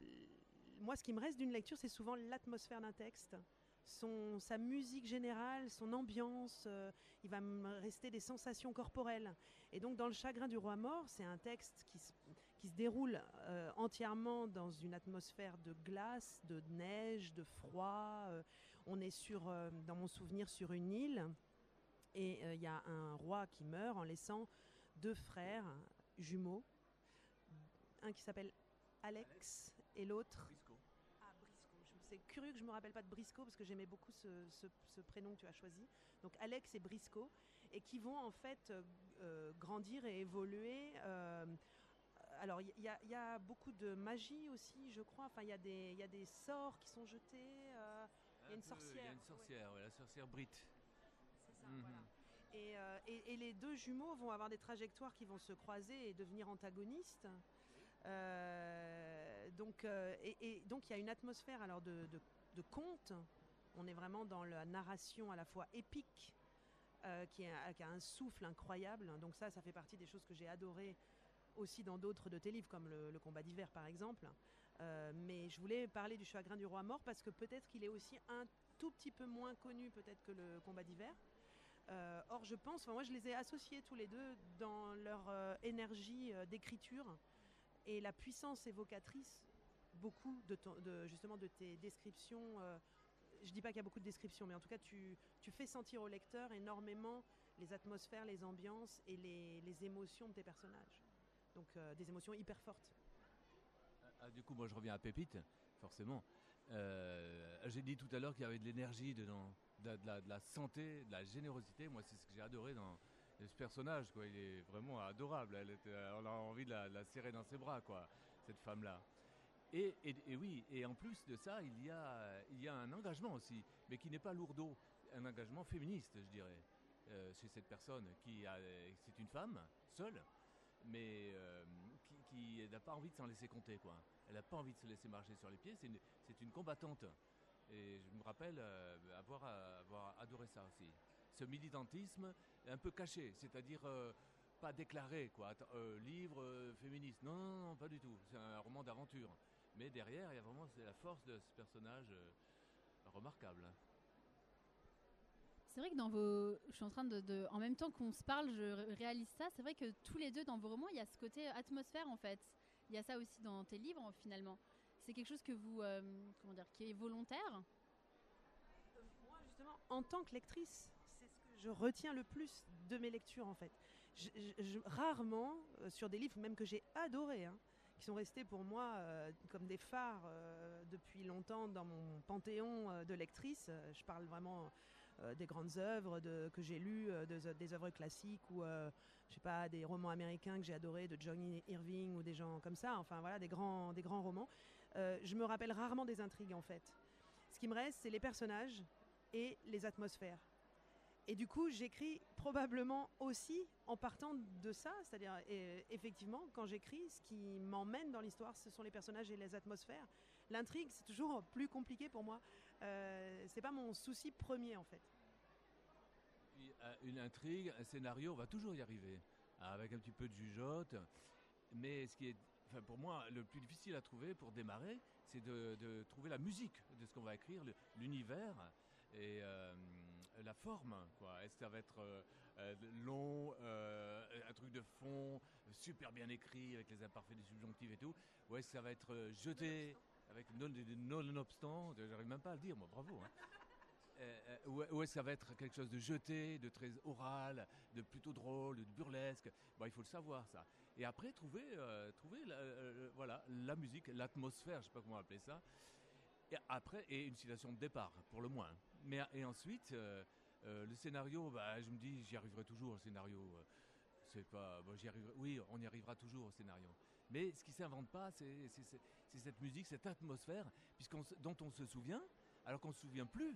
J: moi ce qui me reste d'une lecture c'est souvent l'atmosphère d'un texte son, sa musique générale, son ambiance, euh, il va me rester des sensations corporelles. Et donc dans Le Chagrin du Roi Mort, c'est un texte qui se, qui se déroule euh, entièrement dans une atmosphère de glace, de neige, de froid. euh, on est sur, dans mon souvenir sur une île et il y a un roi qui meurt en laissant deux frères jumeaux, un qui s'appelle Alex et l'autre C'est curieux que je me rappelle pas de Briscoe parce que j'aimais beaucoup ce, ce- ce prénom que tu as choisi. Donc Alex et Briscoe et qui vont en fait euh, euh, grandir et évoluer. euh, alors il y, a- il y a beaucoup de magie aussi, je crois. Enfin il y, a des- il y a des sorts qui sont jetés. euh, il y a une
K: Un peu, Il y
J: sorcière.
K: a une sorcière, ouais, la sorcière Brit.
J: C'est ça,
K: Mhm.
J: voilà. Et, euh, et- et les deux jumeaux vont avoir des trajectoires qui vont se croiser et devenir antagonistes. Euh, donc, euh, et, donc il y a une atmosphère alors de, conte. On est vraiment dans la narration à la fois épique, euh, qui, a, un souffle incroyable. Donc ça, ça fait partie des choses que j'ai adorées aussi dans d'autres de tes livres, comme le, combat d'hiver par exemple. Euh, mais je voulais parler du chagrin du roi mort parce que peut-être qu'il est aussi un tout petit peu moins connu peut-être que le combat d'hiver. Or, je pense, enfin, moi je les ai associés tous les deux dans leur énergie d'écriture et la puissance évocatrice, beaucoup de, justement de tes descriptions. euh, je dis pas qu'il y a beaucoup de descriptions, mais en tout cas, tu, fais sentir au lecteur énormément les atmosphères, les ambiances et les, émotions de tes personnages. Donc euh, des émotions hyper fortes.
K: Ah, du coup, moi, je reviens à Pépite, forcément. Euh, j'ai dit tout à l'heure qu'il y avait de l'énergie dedans, de la, de la santé, de la générosité. Moi, c'est ce que j'ai adoré dans ce personnage. Quoi. Il est vraiment adorable. Était- on a envie de la, serrer dans ses bras, quoi, cette femme-là. Et, oui, et en plus de ça, il y a, il y a un engagement aussi, mais qui n'est pas lourdeau. Un engagement féministe, je dirais, euh, chez cette personne qui a, c'est une femme seule, mais euh, qui, n'a pas envie de s'en laisser compter, quoi. Elle n'a pas envie de se laisser marcher sur les pieds. C'est une, une combattante. Et je me rappelle euh, avoir, euh, avoir adoré ça aussi. Ce militantisme un peu caché, c'est-à-dire euh, pas déclaré, quoi. Attends, euh, livre euh, féministe. Non, non, non, pas du tout. C'est un roman d'aventure. Mais derrière, il y a vraiment c'est la force de ce personnage euh, remarquable.
A: C'est vrai que dans vos. Je suis en train de. de- En même temps qu'on se parle, je ré- réalise ça. C'est vrai que tous les deux, dans vos romans, il y a ce côté atmosphère, en fait. Il y a ça aussi dans tes livres, finalement. C'est quelque chose que vous. euh, comment dire Qui est volontaire?
J: Moi, justement, en tant que lectrice, je retiens le plus de mes lectures, en fait. Rarement, euh, sur des livres même que j'ai adorés, hein, qui sont restés pour moi euh, comme des phares euh, depuis longtemps dans mon panthéon de lectrices. Euh, je parle vraiment des grandes œuvres que j'ai lues, des, œuvres classiques ou pas des romans américains que j'ai adorés de Johnny Irving ou des gens comme ça. Enfin voilà, des grands, des grands romans. Je me rappelle rarement des intrigues en fait. Ce qui me reste, c'est les personnages et les atmosphères. Et du coup, j'écris probablement aussi en partant de ça, c'est-à-dire euh, effectivement, quand j'écris, ce qui m'emmène dans l'histoire, ce sont les personnages et les atmosphères. L'intrigue, c'est toujours plus compliqué pour moi. Euh, c'est pas mon souci premier en fait.
K: Euh, Une intrigue, un scénario, on va toujours y arriver, avec un petit peu de jugeote. Mais ce qui est, pour moi, le plus difficile à trouver pour démarrer, c'est de, trouver la musique de ce qu'on va écrire, l'univers et euh, la forme. Quoi. Est-ce que ça va être euh, euh, long, euh, un truc de fond, super bien écrit avec les imparfaits, les subjonctifs et tout, ou est-ce que ça va être jeté avec non- des des nonobstants, j'arrive même pas à le dire, moi, bravo. hein. Euh, ou, ou est-ce que ça va être quelque chose de jeté, de très oral, de plutôt drôle, de burlesque? Bon, il faut le savoir ça. Et après trouver, euh, trouver la, euh, voilà, la musique, l'atmosphère, je sais pas comment appeler ça. Et après, et une citation de départ, pour le moins. Mais et ensuite, euh, euh, le scénario, bah, je me dis, j'y arriverai toujours au scénario. euh. Oui, on y arrivera toujours au scénario. Mais ce qui s'invente pas, c'est cette musique, cette atmosphère, dont on se souvient, alors qu'on se souvient plus.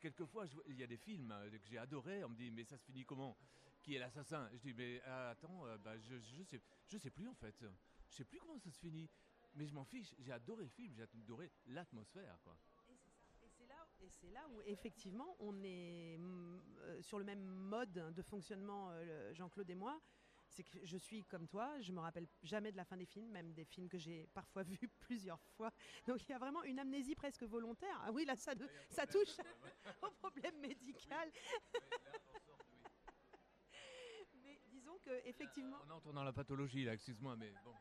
K: quelquefois, il y a des films que j'ai adorés. On me dit, mais ça se finit comment? Qui est l'assassin? Je dis, mais attends, bah, je, je sais, plus en fait. Je sais plus comment ça se finit. Mais je m'en fiche. J'ai adoré le film. J'ai adoré l'atmosphère, quoi.
J: Et c'est là, là où effectivement on est mm, euh, sur le même mode de fonctionnement, euh, Jean-Claude et moi. C'est que je suis comme toi, je me rappelle jamais de la fin des films, même des films que j'ai parfois vus plusieurs fois. Donc il y a vraiment une amnésie presque volontaire. Ah oui, là ça, de- ça touche au problème médical. Mais disons que effectivement.
K: On entre dans la pathologie, là, excuse-moi, mais bon.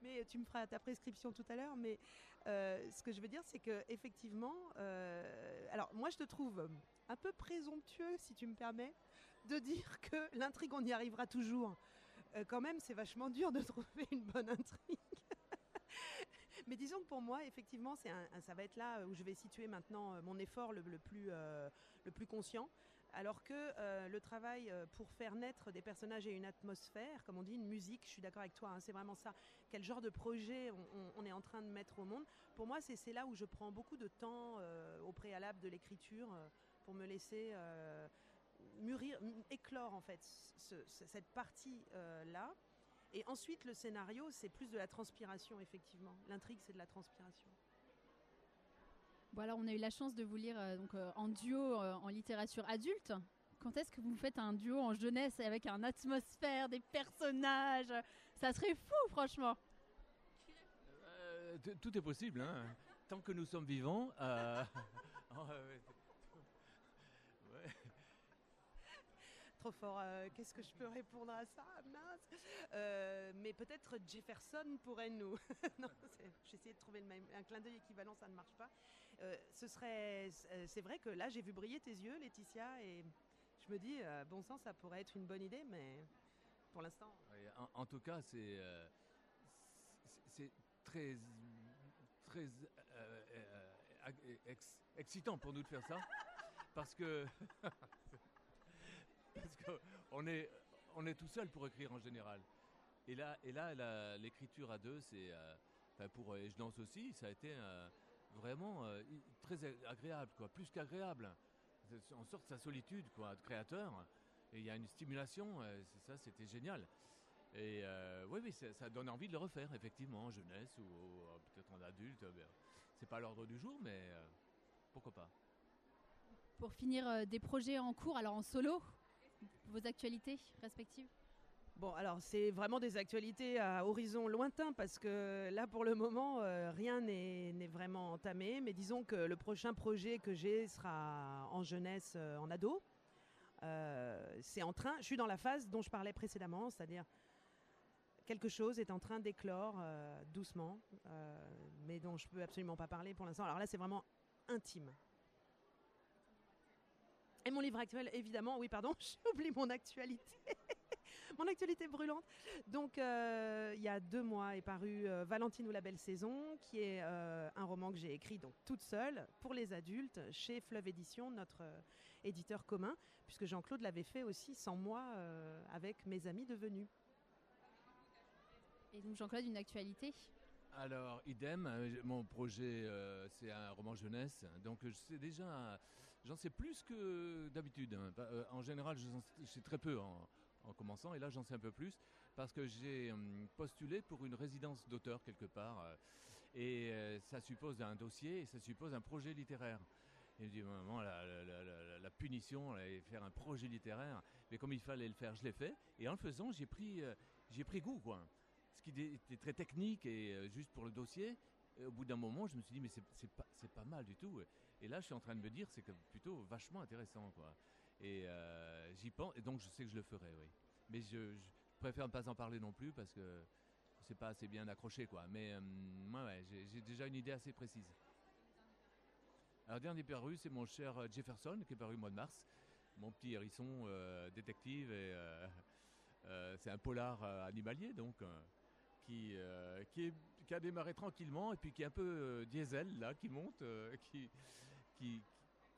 J: Mais tu me feras ta prescription tout à l'heure. Mais euh, ce que je veux dire, c'est que effectivement, euh, alors moi je te trouve un peu présomptueux, si tu me permets, de dire que l'intrigue on y arrivera toujours. Euh, quand même, c'est vachement dur de trouver une bonne intrigue. Mais disons que pour moi, effectivement, un- ça va être là où je vais situer maintenant mon effort le, plus, le plus conscient. Alors que euh, le travail euh, pour faire naître des personnages et une atmosphère, comme on dit, une musique, je suis d'accord avec toi, hein, c'est vraiment ça. Quel genre de projet on, est en train de mettre au monde Pour moi, c'est là où je prends beaucoup de temps euh, au préalable de l'écriture pour me laisser mûrir, éclore en fait ce- ce- cette partie-là. Et ensuite, le scénario, c'est plus de la transpiration, effectivement. L'intrigue, c'est de la transpiration.
A: Bon, alors, on a eu la chance de vous lire euh, donc, euh, en duo euh, en littérature adulte. Quand est-ce que vous faites un duo en jeunesse avec un atmosphère, des personnages? Ça serait fou, franchement.
K: Euh, tout est possible, hein. Tant que nous sommes vivants. euh, oh, ouais.
J: Trop fort. euh, Qu'est-ce que je peux répondre à ça? Mince. Euh, mais peut-être Jefferson pourrait nous. non, j'ai essayé de trouver le même, un clin d'œil équivalent, ça ne marche pas. Euh, ce serait, euh, c'est vrai que là, j'ai vu briller tes yeux, Laetitia, et je me dis, euh, bon sang, ça pourrait être une bonne idée, mais pour l'instant.
K: En, en tout cas, c'est c'est- très très euh, euh, ex- excitant pour nous de faire ça parce que parce qu'on est on est tout seul pour écrire en général. Et là et là la- l'écriture à deux, c'est euh, enfin, pour et je danse aussi, ça a été vraiment euh, très agréable quoi, plus qu'agréable. On sort de sa solitude quoi, de créateur. Et il y a une stimulation, euh, ça, c'était génial. Et euh, oui, oui, ça, donne envie de le refaire, effectivement, en jeunesse ou, peut-être en adulte. bien. C'est pas l'ordre du jour, mais pourquoi pas.
A: Pour finir, des projets en cours, alors en solo, vos actualités respectives?
J: Bon, alors c'est vraiment des actualités à horizon lointain parce que là pour le moment euh, rien n'est vraiment entamé. Mais disons que le prochain projet que j'ai sera en jeunesse, euh, en ado. Euh, c'est en train, je suis dans la phase dont je parlais précédemment, c'est-à-dire quelque chose est en train d'éclore doucement, mais dont je peux absolument pas parler pour l'instant. Alors là c'est vraiment intime. Et mon livre actuel, évidemment, oui, pardon, j'oublie mon actualité. mon actualité brûlante. Donc, euh, il y a deux mois est paru euh, Valentine ou la belle saison, qui est euh, un roman que j'ai écrit donc toute seule pour les adultes chez Fleuve Édition, notre euh, éditeur commun, puisque Jean-Claude l'avait fait aussi sans moi euh, avec mes amis devenus.
A: Et donc Jean-Claude, une actualité?
K: Alors, idem, mon projet, euh, c'est un roman jeunesse, donc je sais déjà, j'en sais plus que d'habitude. hein. En général, je j'en sais- je sais très peu en, en commençant, et là, j'en sais un peu plus, parce que j'ai hum, postulé pour une résidence d'auteur quelque part, euh, et euh, ça suppose un dossier, et ça suppose un projet littéraire. Je me dis, maman, la, punition, faire un projet littéraire, mais comme il fallait le faire, je l'ai fait, et en le faisant, j'ai pris, euh, goût, quoi ce qui était très technique et juste pour le dossier. Au bout d'un moment, je me suis dit, mais c'est pas, pas mal du tout. Et là, je suis en train de me dire, c'est plutôt vachement intéressant. Quoi. Et euh, j'y pense, et donc je sais que je le ferai, oui. Mais je, préfère ne pas en parler non plus parce que c'est pas assez bien accroché. Quoi. Mais euh, j'ai déjà une idée assez précise. Alors, dernier paru, c'est mon cher euh, Jefferson, qui est paru au mois de mars. Mon petit hérisson euh, détective, et c'est un polar animalier, donc. qui, qui, a démarré tranquillement et puis qui est un peu diesel là, qui monte, qui, qui,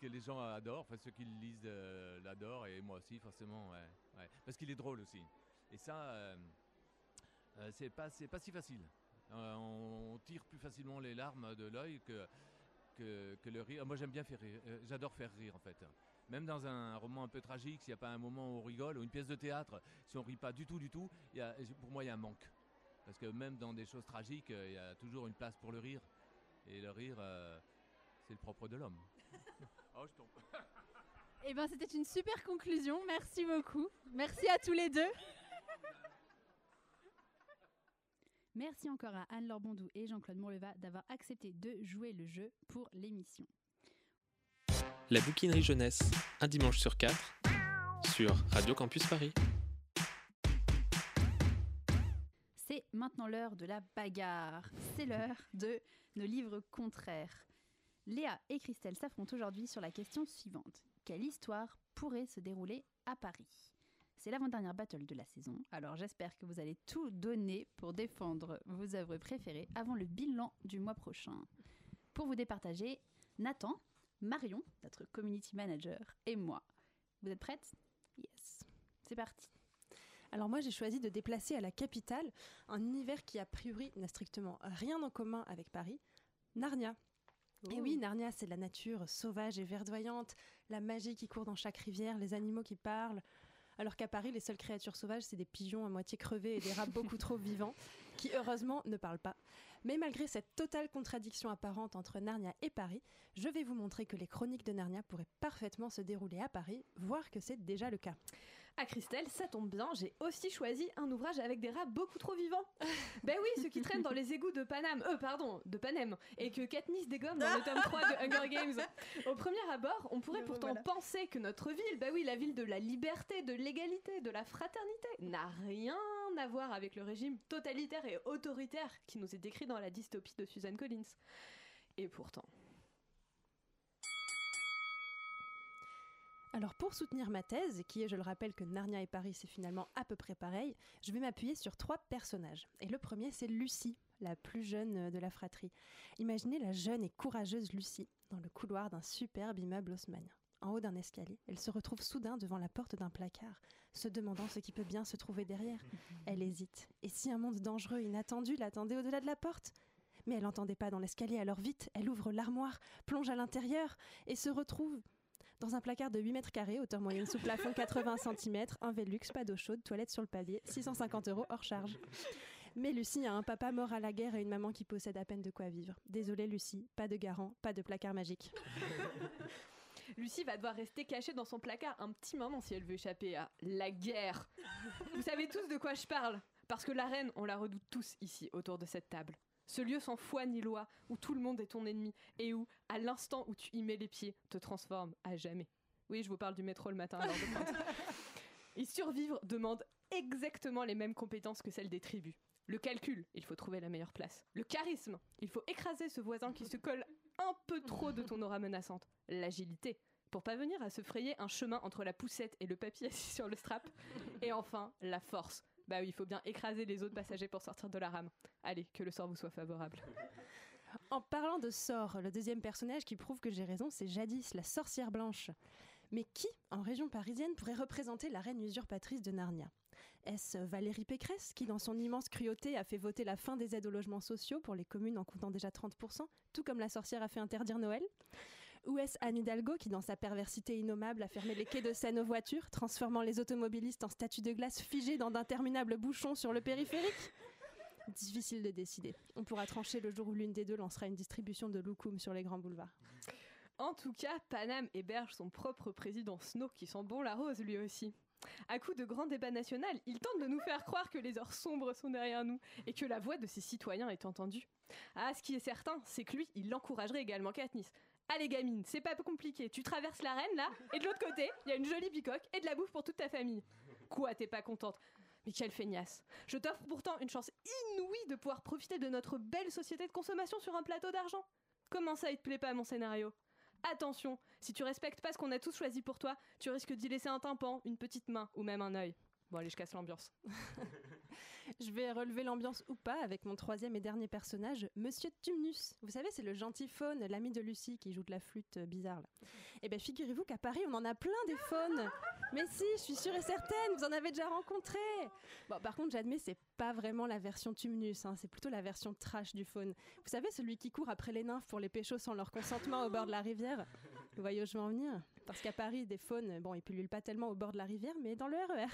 K: les gens adorent, enfin ceux qui le lisent euh, l'adorent et moi aussi forcément, parce qu'il est drôle aussi. Et ça, euh, euh, c'est pas, pas si facile. On, tire plus facilement les larmes de l'œil que, que, le rire. Moi j'aime bien faire rire, j'adore faire rire en fait. Même dans un roman un peu tragique, s'il n'y a pas un moment où on rigole, ou une pièce de théâtre, si on rit pas du tout, du tout, a, pour moi il y a un manque. Parce que même dans des choses tragiques, il y a toujours une place pour le rire. Et le rire, c'est le propre de l'homme. Oh, je tombe.
A: Eh bien, c'était une super conclusion. Merci beaucoup. Merci à tous les deux. Merci encore à Anne-Laure Bondou et Jean-Claude Mourleva d'avoir accepté de jouer le jeu pour l'émission.
H: La bouquinerie jeunesse, un dimanche sur quatre, sur Radio Campus Paris.
A: C'est maintenant l'heure de la bagarre. C'est l'heure de nos livres contraires. Léa et Christelle s'affrontent aujourd'hui sur la question suivante. Quelle histoire pourrait se dérouler à Paris? C'est l'avant-dernière battle de la saison, alors j'espère que vous allez tout donner pour défendre vos œuvres préférées avant le bilan du mois prochain. Pour vous départager, Nathan, Marion, notre community manager, et moi. Vous êtes prêtes? Yes. C'est parti.
E: Alors moi j'ai choisi de déplacer à la capitale un univers qui a priori n'a strictement rien en commun avec Paris, Narnia. Et oui, Narnia c'est la nature sauvage et verdoyante, la magie qui court dans chaque rivière, les animaux qui parlent. Alors qu'à Paris, les seules créatures sauvages, c'est des pigeons à moitié crevés et des rats beaucoup trop vivants, qui heureusement ne parlent pas. Mais malgré cette totale contradiction apparente entre Narnia et Paris, je vais vous montrer que les chroniques de Narnia pourraient parfaitement se dérouler à Paris, voire que c'est déjà le cas.
F: Ah Christelle, ça tombe bien, j'ai aussi choisi un ouvrage avec des rats beaucoup trop vivants. ben oui, ceux qui traînent dans les égouts de Paname, euh pardon, de Panem, et que Katniss dégomme dans le tome 3 de Hunger Games. Au premier abord, on pourrait pourtant penser que notre ville, bah oui, la ville de la liberté, de l'égalité, de la fraternité, n'a rien à voir avec le régime totalitaire et autoritaire qui nous est décrit dans la dystopie de Suzanne Collins. Et pourtant.
E: Alors pour soutenir ma thèse, qui est, je le rappelle, que Narnia et Paris, c'est finalement à peu près pareil, je vais m'appuyer sur trois personnages. Et le premier, c'est Lucie, la plus jeune euh, de la fratrie. Imaginez la jeune et courageuse Lucie dans le couloir d'un superbe immeuble haussmannien. En haut d'un escalier, elle se retrouve soudain devant la porte d'un placard, se demandant ce qui peut bien se trouver derrière. Elle hésite. Et si un monde dangereux, inattendu, l'attendait au-delà de la porte? Mais elle n'entendait pas dans l'escalier, alors vite, elle ouvre l'armoire, plonge à l'intérieur et se retrouve dans un placard de 8 mètres carrés, hauteur moyenne sous plafond 80 cm, un Velux, pas d'eau chaude, toilette sur le papier, 650 euros hors charge. Mais Lucie a un papa mort à la guerre et une maman qui possède à peine de quoi vivre. Désolée Lucie, pas de garant, pas de placard magique.
F: Lucie va devoir rester cachée dans son placard un petit moment si elle veut échapper à la guerre. Vous savez tous de quoi je parle Parce que la reine, on la redoute tous ici autour de cette table. Ce lieu sans foi ni loi, où tout le monde est ton ennemi et où, à l'instant où tu y mets les pieds, te transforme à jamais. Oui, je vous parle du métro le matin à de. Et survivre demande exactement les mêmes compétences que celles des tribus. Le calcul, il faut trouver la meilleure place. Le charisme, il faut écraser ce voisin qui se colle un peu trop de ton aura menaçante. L'agilité, pour parvenir à se frayer un chemin entre la poussette et le papier assis sur le strap. Et enfin, la force. Bah il faut bien écraser les autres passagers pour sortir de la rame. Allez, que le sort vous soit favorable.
E: En parlant de sort, le deuxième personnage qui prouve que j'ai raison, c'est Jadis, la sorcière blanche. Mais qui, en région parisienne, pourrait représenter la reine usurpatrice de Narnia? Est-ce Valérie Pécresse, qui, dans son immense cruauté, a fait voter la fin des aides aux logements sociaux pour les communes en comptant déjà 30%, tout comme la sorcière a fait interdire Noël? Ou est-ce Anne Hidalgo, qui, dans sa perversité innommable, a fermé les quais de Seine aux voitures, transformant les automobilistes en statues de glace figées dans d'interminables bouchons sur le périphérique? Difficile de décider. On pourra trancher le jour où l'une des deux lancera une distribution de loukoum sur les grands boulevards.
F: En tout cas, Paname héberge son propre président Snow qui sent bon la rose lui aussi. À coup de grand débat national, il tente de nous faire croire que les heures sombres sont derrière nous et que la voix de ses citoyens est entendue. Ah, ce qui est certain, c'est que lui, il l'encouragerait également Katniss. Allez gamine, c'est pas compliqué, tu traverses l'arène là, et de l'autre côté, il y a une jolie bicoque et de la bouffe pour toute ta famille. Quoi, t'es pas contente? Mais quelle feignasse Je t'offre pourtant une chance inouïe de pouvoir profiter de notre belle société de consommation sur un plateau d'argent. Comment ça, il te plaît pas mon scénario? Attention, si tu respectes pas ce qu'on a tous choisi pour toi, tu risques d'y laisser un tympan, une petite main ou même un œil. Bon allez, je casse l'ambiance.
E: Je vais relever l'ambiance ou pas avec mon troisième et dernier personnage, Monsieur Tumnus. Vous savez, c'est le gentil faune, l'ami de Lucie qui joue de la flûte euh, bizarre. Eh bien, figurez-vous qu'à Paris, on en a plein des faunes. Mais si, je suis sûre et certaine, vous en avez déjà rencontré. Bon, par contre, j'admets, c'est pas vraiment la version Tumnus, hein, c'est plutôt la version trash du faune. Vous savez, celui qui court après les nymphes pour les péchos sans leur consentement au bord de la rivière? Vous voyez où je veux en venir? Parce qu'à Paris, des faunes, bon, ils pullulent pas tellement au bord de la rivière, mais dans le RER.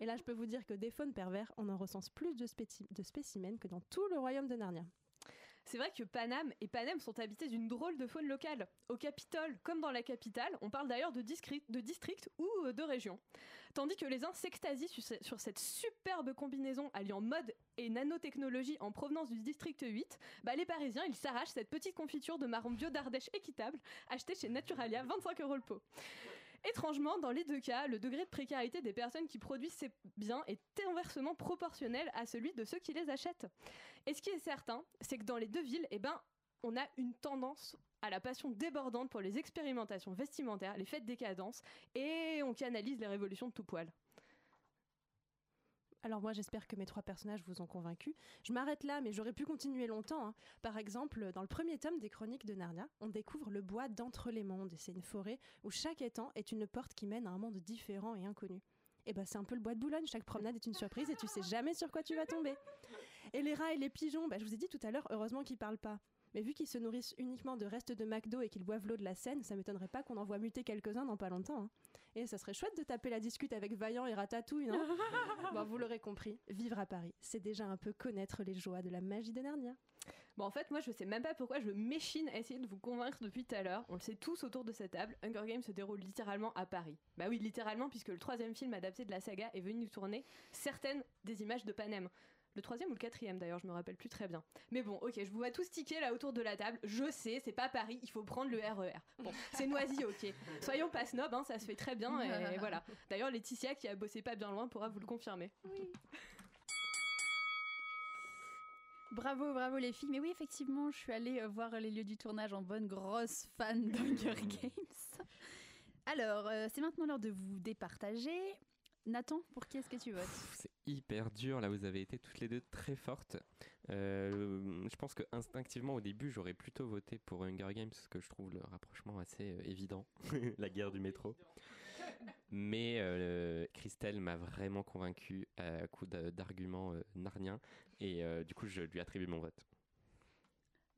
E: Et là, je peux vous dire que des faunes pervers, on en recense plus de spécimens que dans tout le royaume de Narnia.
F: C'est vrai que Paname et Panem sont habités d'une drôle de faune locale. Au Capitole, comme dans la capitale, on parle d'ailleurs de, de district ou euh, de région. Tandis que les uns s'extasient sur cette superbe combinaison alliant mode et nanotechnologie en provenance du district 8, bah les Parisiens, ils s'arrachent cette petite confiture de marron bio d'Ardèche équitable achetée chez Naturalia, 25 euros le pot. Étrangement, dans les deux cas, le degré de précarité des personnes qui produisent ces biens est inversement proportionnel à celui de ceux qui les achètent. Et ce qui est certain, c'est que dans les deux villes, eh ben, on a une tendance à la passion débordante pour les expérimentations vestimentaires, les fêtes décadences, et on canalise les révolutions de tout poil.
E: Alors moi j'espère que mes trois personnages vous ont convaincu. Je m'arrête là, mais j'aurais pu continuer longtemps. hein. Par exemple, dans le premier tome des Chroniques de Narnia, on découvre le bois d'entre les mondes. C'est une forêt où chaque étang est une porte qui mène à un monde différent et inconnu. Et ben c'est un peu le bois de Boulogne. Chaque promenade est une surprise et tu sais jamais sur quoi tu vas tomber. Et les rats et les pigeons, bah, je vous ai dit tout à l'heure, heureusement qu'ils parlent pas. Mais vu qu'ils se nourrissent uniquement de restes de McDo et qu'ils boivent l'eau de la Seine, ça m'étonnerait pas qu'on en voit muter quelques-uns dans pas longtemps. hein. Et ça serait chouette de taper la discute avec Vaillant et Ratatouille, non Bon, vous l'aurez compris, vivre à Paris, c'est déjà un peu connaître les joies de la magie de Narnia.
F: Bon, en fait, moi, je sais même pas pourquoi je m'échine à essayer de vous convaincre depuis tout à l'heure. On le sait tous autour de cette table, Hunger Games se déroule littéralement à Paris. Bah oui, littéralement, puisque le troisième film adapté de la saga est venu tourner certaines des images de Panem. Le troisième ou le quatrième d'ailleurs, je me rappelle plus très bien. Mais bon, ok, je vous vois tous tiquer là autour de la table. Je sais, c'est pas Paris, il faut prendre le RER. Bon, c'est Noisy, ok. Soyons pas snob, hein, ça se fait très bien et voilà. D'ailleurs, Laetitia qui a bossé pas bien loin pourra vous le confirmer.
L: Bravo, bravo les filles. Mais oui, effectivement, je suis allée euh, voir les lieux du tournage en bonne grosse fan d'Hunger Games.
A: Alors, euh, c'est maintenant l'heure de vous départager. Nathan, pour qui est-ce que tu votes?
D: Hyper dur, là vous avez été toutes les deux très fortes. Euh, je pense que instinctivement au début j'aurais plutôt voté pour Hunger Games parce que je trouve le rapprochement assez euh, évident, la guerre du métro. Mais euh, Christelle m'a vraiment convaincu à coup d'arguments euh, narniens et euh, du coup je lui attribue mon vote.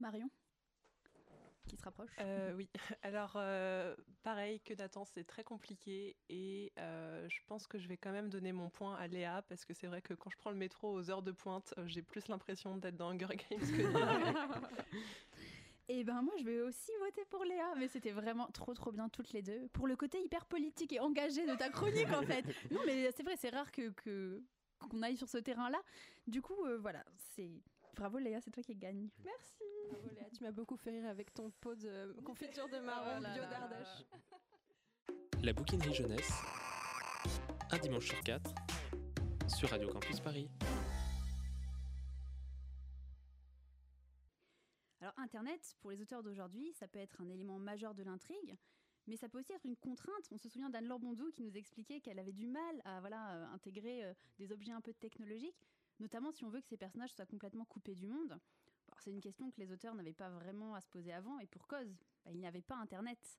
A: Marion? Qui se rapproche
M: Euh, oui, alors euh, pareil que Nathan, c'est très compliqué et euh, je pense que je vais quand même donner mon point à Léa parce que c'est vrai que quand je prends le métro aux heures de pointe, j'ai plus l'impression d'être dans Hunger Games que Léa.
A: Eh ben moi je vais aussi voter pour Léa, mais c'était vraiment trop trop bien toutes les deux. Pour le côté hyper politique et engagé de ta chronique en fait. Non mais c'est vrai, c'est rare que que- qu'on aille sur ce terrain-là. Du coup euh, voilà, c'est bravo Léa, c'est toi qui gagne.
E: Merci. Bravo Léa, tu m'as beaucoup fait rire avec ton pot de confiture de marron
A: Oh
E: bio d'Ardèche.
H: La bouquinerie jeunesse, un dimanche sur quatre, sur Radio Campus Paris.
A: Alors Internet, pour les auteurs d'aujourd'hui, ça peut être un élément majeur de l'intrigue, mais ça peut aussi être une contrainte. On se souvient d'Anne-Laure Bondou qui nous expliquait qu'elle avait du mal à voilà, euh, intégrer euh, des objets un peu technologiques, notamment si on veut que ces personnages soient complètement coupés du monde. Bon, C'est une question que les auteurs n'avaient pas vraiment à se poser avant, et pour cause, bah, il n'y avait pas Internet.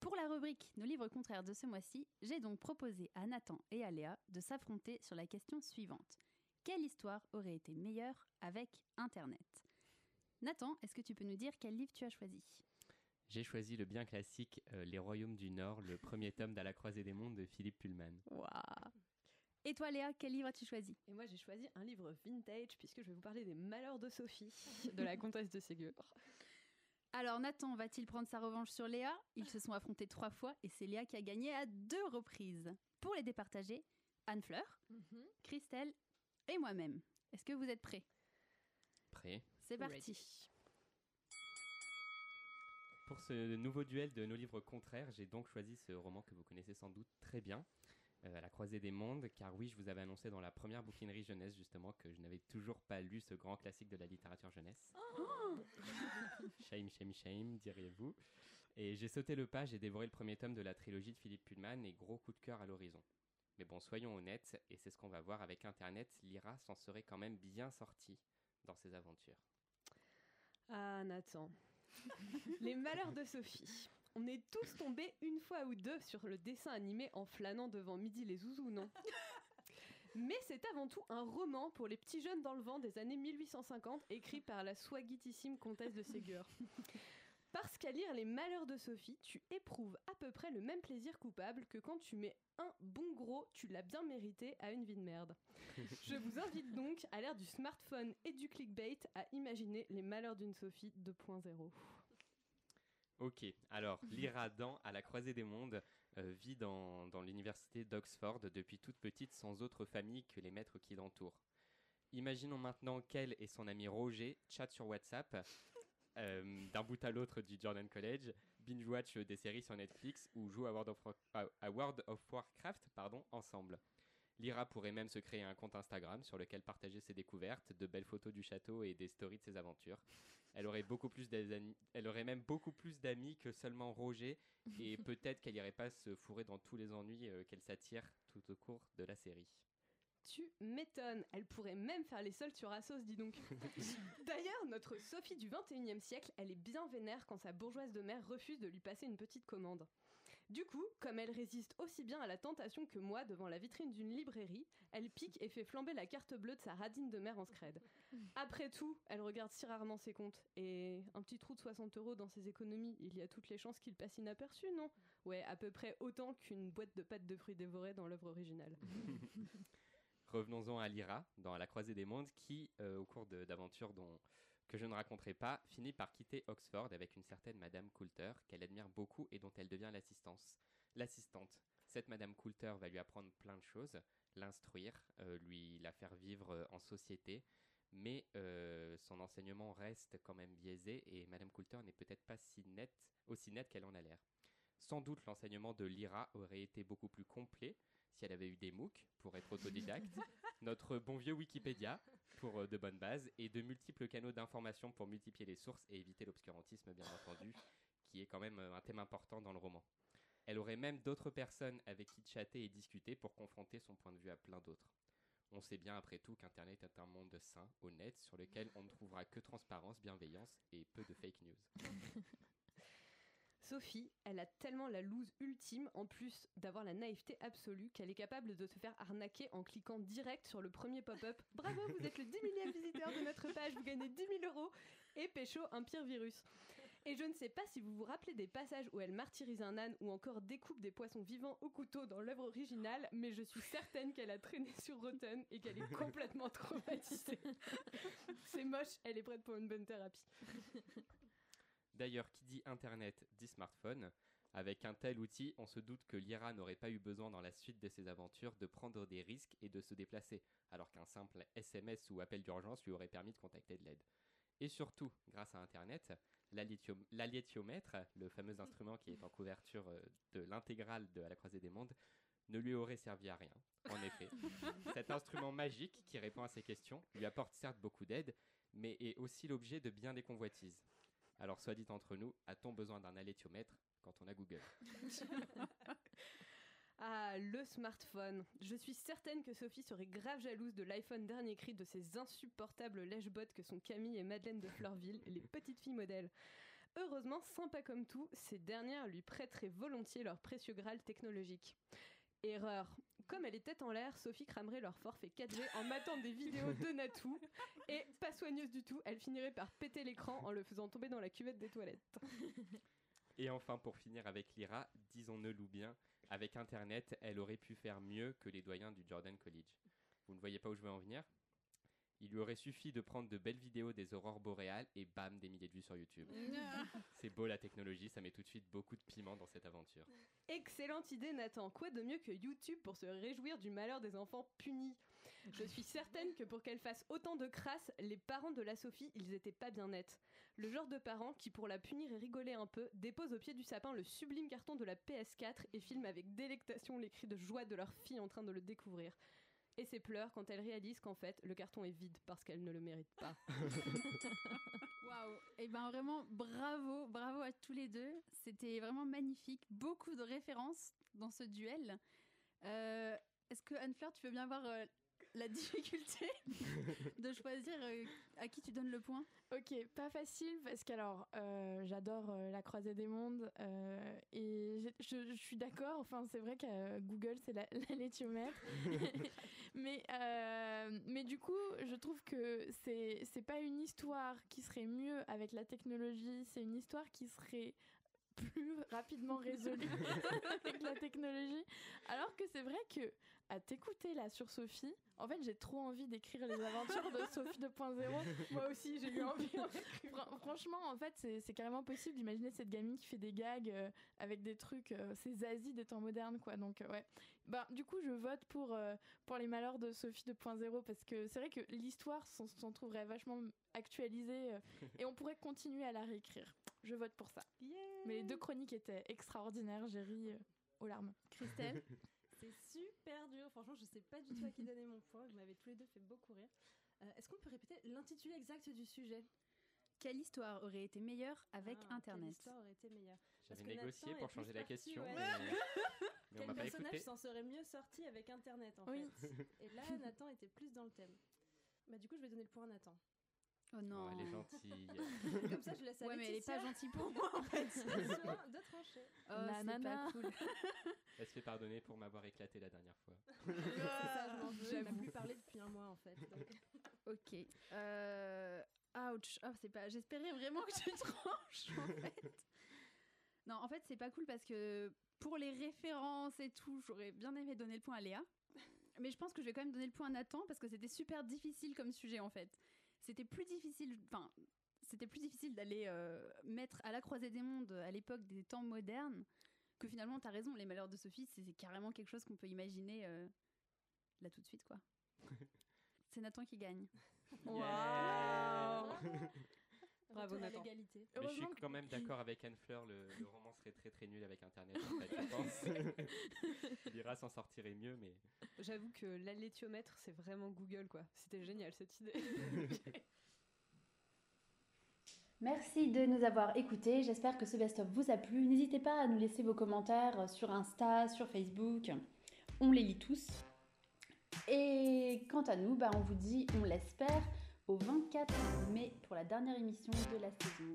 A: Pour la rubrique Nos livres contraires de ce mois-ci, j'ai donc proposé à Nathan et à Léa de s'affronter sur la question suivante. Quelle histoire aurait été meilleure avec Internet? Nathan, est-ce que tu peux nous dire quel livre tu as choisi?
D: J'ai choisi le bien classique euh, Les Royaumes du Nord, le premier tome d'À la croisée des mondes de Philippe Pullman.
A: Et toi Léa, quel livre as-tu choisi?
F: Et moi j'ai choisi un livre vintage puisque je vais vous parler des malheurs de Sophie de la comtesse de Ségur.
A: Alors Nathan va-t-il prendre sa revanche sur Léa? Ils se sont affrontés trois fois et c'est Léa qui a gagné à deux reprises. Pour les départager, Anne Fleur,
E: Mhm.
A: Christelle et moi-même. Est-ce que vous êtes prêts?
D: Prêt
A: C'est parti.
D: Pour ce nouveau duel de nos livres contraires, j'ai donc choisi ce roman que vous connaissez sans doute très bien, euh, À la croisée des mondes, car oui, je vous avais annoncé dans la première bouquinerie jeunesse justement que je n'avais toujours pas lu ce grand classique de la littérature jeunesse. shame, shame, shame, diriez-vous. Et j'ai sauté le pas, j'ai dévoré le premier tome de la trilogie de Philippe Pullman et gros coup de cœur à l'horizon. Mais bon, soyons honnêtes, et c'est ce qu'on va voir avec Internet, Lyra s'en serait quand même bien sortie dans ses aventures.
F: Ah Nathan. Les malheurs de Sophie. On est tous tombés une fois ou deux sur le dessin animé en flânant devant Midi les Zouzous, non Mais c'est avant tout un roman pour les petits jeunes dans le vent des années 1850, écrit par la swaggitissime comtesse de Ségur. Parce qu'à lire Les Malheurs de Sophie, tu éprouves à peu près le même plaisir coupable que quand tu mets un bon gros, tu l'as bien mérité à une vie de merde. Je vous invite donc, à l'ère du smartphone et du clickbait, à imaginer Les Malheurs d'une Sophie 2.0.
D: Ok, alors Lyra dans À la croisée des mondes euh, vit dans, dans l'université d'Oxford depuis toute petite sans autre famille que les maîtres qui l'entourent. Imaginons maintenant qu'elle et son ami Roger chattent sur WhatsApp euh, d'un bout à l'autre du Jordan College, binge-watch des séries sur Netflix ou jouent à World of, War- à World of Warcraft pardon, ensemble. Lyra pourrait même se créer un compte Instagram sur lequel partager ses découvertes, de belles photos du château et des stories de ses aventures. Elle aurait beaucoup plus elle aurait même beaucoup plus d'amis que seulement Roger, et peut-être qu'elle irait pas se fourrer dans tous les ennuis euh, qu'elle s'attire tout au cours de la série.
F: Tu m'étonnes, elle pourrait même faire les soldes sur Asos, dis donc. D'ailleurs, notre Sophie du 21e siècle, elle est bien vénère quand sa bourgeoise de mère refuse de lui passer une petite commande. Du coup, comme elle résiste aussi bien à la tentation que moi devant la vitrine d'une librairie, elle pique et fait flamber la carte bleue de sa radine de mère en scred. Après tout, elle regarde si rarement ses comptes, et un petit trou de 60 euros dans ses économies, il y a toutes les chances qu'il passe inaperçu, non? Ouais, à peu près autant qu'une boîte de pâtes de fruits dévorées dans l'œuvre originale.
D: Revenons-en à Lyra, dans La Croisée des Mondes, qui, euh, au cours d'aventures dont que je ne raconterai pas, finit par quitter Oxford avec une certaine Madame Coulter, qu'elle admire beaucoup et dont elle devient. L'assistante. Cette Madame Coulter va lui apprendre plein de choses, l'instruire, euh, lui la faire vivre euh, en société, mais euh, son enseignement reste quand même biaisé et Madame Coulter n'est peut-être pas si nette, aussi nette qu'elle en a l'air. Sans doute l'enseignement de Lyra aurait été beaucoup plus complet si elle avait eu des MOOC pour être autodidacte, notre bon vieux Wikipédia pour euh, de bonnes bases et de multiples canaux d'information pour multiplier les sources et éviter l'obscurantisme bien entendu, qui est quand même euh, un thème important dans le roman. Elle aurait même d'autres personnes avec qui chatter et discuter pour confronter son point de vue à plein d'autres. On sait bien après tout qu'Internet est un monde sain, honnête, sur lequel on ne trouvera que transparence, bienveillance et peu de fake news.
F: Sophie, elle a tellement la loose ultime, en plus d'avoir la naïveté absolue, qu'elle est capable de se faire arnaquer en cliquant direct sur le premier pop-up. Bravo, vous êtes le 10 millième visiteur de notre page, vous gagnez 10 000 euros et pécho un pire virus. Et je ne sais pas si vous vous rappelez des passages où elle martyrise un âne ou encore découpe des poissons vivants au couteau dans l'œuvre originale, mais je suis certaine qu'elle a traîné sur Rotten et qu'elle est complètement traumatisée. C'est moche, elle est prête pour une bonne thérapie.
D: D'ailleurs, qui dit Internet dit smartphone. Avec un tel outil, on se doute que Lyra n'aurait pas eu besoin dans la suite de ses aventures de prendre des risques et de se déplacer, alors qu'un simple SMS ou appel d'urgence lui aurait permis de contacter de l'aide. Et surtout, grâce à Internet, l'alétiomètre, le fameux instrument qui est en couverture euh, de l'intégrale de À la croisée des mondes, ne lui aurait servi à rien. En effet, cet instrument magique qui répond à ces questions lui apporte certes beaucoup d'aide, mais est aussi l'objet de bien des convoitises. Alors, soit dit entre nous, a-t-on besoin d'un alétiomètre quand on a Google?
F: Ah, le smartphone. Je suis certaine que Sophie serait grave jalouse de l'iPhone dernier cri de ces insupportables lèche-bottes que sont Camille et Madeleine de Fleurville, les petites filles modèles. Heureusement, sympa comme tout, ces dernières lui prêteraient volontiers leur précieux Graal technologique. Erreur. Comme elle est tête en l'air, Sophie cramerait leur forfait 4G en matant des vidéos de Natou. Et pas soigneuse du tout, elle finirait par péter l'écran en le faisant tomber dans la cuvette des toilettes.
D: Et enfin, pour finir avec Lyra, disons-le bien, avec Internet, elle aurait pu faire mieux que les doyens du Jordan College. Vous ne voyez pas où je veux en venir? Il lui aurait suffi de prendre de belles vidéos des aurores boréales et bam, des milliers de vues sur YouTube. C'est beau la technologie, ça met tout de suite beaucoup de piment dans cette aventure.
F: Excellente idée Nathan, quoi de mieux que YouTube pour se réjouir du malheur des enfants punis? Je suis certaine que pour qu'elle fasse autant de crasse, les parents de la Sophie, ils étaient pas bien nets. Le genre de parents qui, pour la punir et rigoler un peu, déposent au pied du sapin le sublime carton de la PS4 et filment avec délectation les cris de joie de leur fille en train de le découvrir. Et ses pleurs quand elle réalise qu'en fait, le carton est vide parce qu'elle ne le mérite pas.
A: Waouh Et ben vraiment bravo, bravo à tous les deux. C'était vraiment magnifique. Beaucoup de références dans ce duel. Euh, Est-ce que Anne-Fleur, tu veux bien voir euh, la difficulté de choisir euh, à qui tu donnes le point?
N: Ok, pas facile parce qu'alors euh, j'adore euh, la croisée des mondes euh, et je, je suis d'accord. Enfin, c'est vrai que euh, Google c'est la, la laitiomètre, mais euh, mais du coup, je trouve que c'est c'est pas une histoire qui serait mieux avec la technologie. C'est une histoire qui serait plus rapidement résolue avec la technologie. Alors que c'est vrai que à t'écouter là sur Sophie, en fait j'ai trop envie d'écrire les aventures de Sophie 2.0.
F: Moi aussi, j'ai eu envie.
N: Fran- franchement, en fait, c'est carrément possible d'imaginer cette gamine qui fait des gags euh, avec des trucs, euh, c'est Zazie des temps modernes, quoi. Donc, euh, ouais. Bah, du coup, je vote pour, pour les malheurs de Sophie 2.0 parce que c'est vrai que l'histoire s'en trouverait vachement actualisée et on pourrait continuer à la réécrire. Je vote pour ça. Mais les deux chroniques étaient extraordinaires, j'ai ri euh, aux larmes.
A: Christelle
E: C'est super dur. Franchement, je sais pas du tout à qui donner mon point. Vous m'avez tous les deux fait beaucoup rire. Euh, Est-ce qu'on peut répéter l'intitulé exact du sujet?
A: Quelle histoire aurait été meilleure avec
E: Ah, Quelle
A: Internet
E: histoire aurait été meilleure?
D: J'avais négocié
E: Nathan
D: pour changer la question,
E: ouais.
D: mais, mais on
E: Quel personnage s'en serait mieux sorti avec Internet en
N: Oui.
E: fait? Et là, Nathan était plus dans le thème. Bah du coup, je vais donner le point à Nathan.
A: Oh non.
D: Oh, elle est gentille.
E: Comme ça, je laisse à
A: Ouais, mais elle est pas gentille pour moi en fait.
E: de trancher.
A: Oh, c'est pas cool.
D: Elle se fait pardonner pour m'avoir éclaté la dernière fois.
E: Ça, je m'en veux. Plus parlé depuis un mois en fait. donc.
A: Ok. Euh... Ouch. Oh, c'est pas. J'espérais vraiment que tu tranches en fait. Non, en fait, c'est pas cool parce que pour les références et tout, j'aurais bien aimé donner le point à Léa. Mais je pense que je vais quand même donner le point à Nathan parce que c'était super difficile comme sujet en fait. C'était plus difficile. Enfin, c'était plus difficile d'aller euh, mettre à la croisée des mondes à l'époque des temps modernes que finalement, t'as raison, les malheurs de Sophie, c'est carrément quelque chose qu'on peut imaginer euh, là tout de suite quoi. C'est Nathan qui gagne.
D: Yeah. Mais je suis quand même d'accord avec Anne Fleur, le, roman serait très très nul avec Internet. L'IRA s'en sortirait mieux, mais...
F: J'avoue que l'allétiomètre, c'est vraiment Google, quoi. C'était génial, cette idée.
A: Merci de nous avoir écoutés. J'espère que ce best-of vous a plu. N'hésitez pas à nous laisser vos commentaires sur Insta, sur Facebook. On les lit tous. Et quant à nous, bah on vous dit, on l'espère, au 24 mai pour la dernière émission de la saison.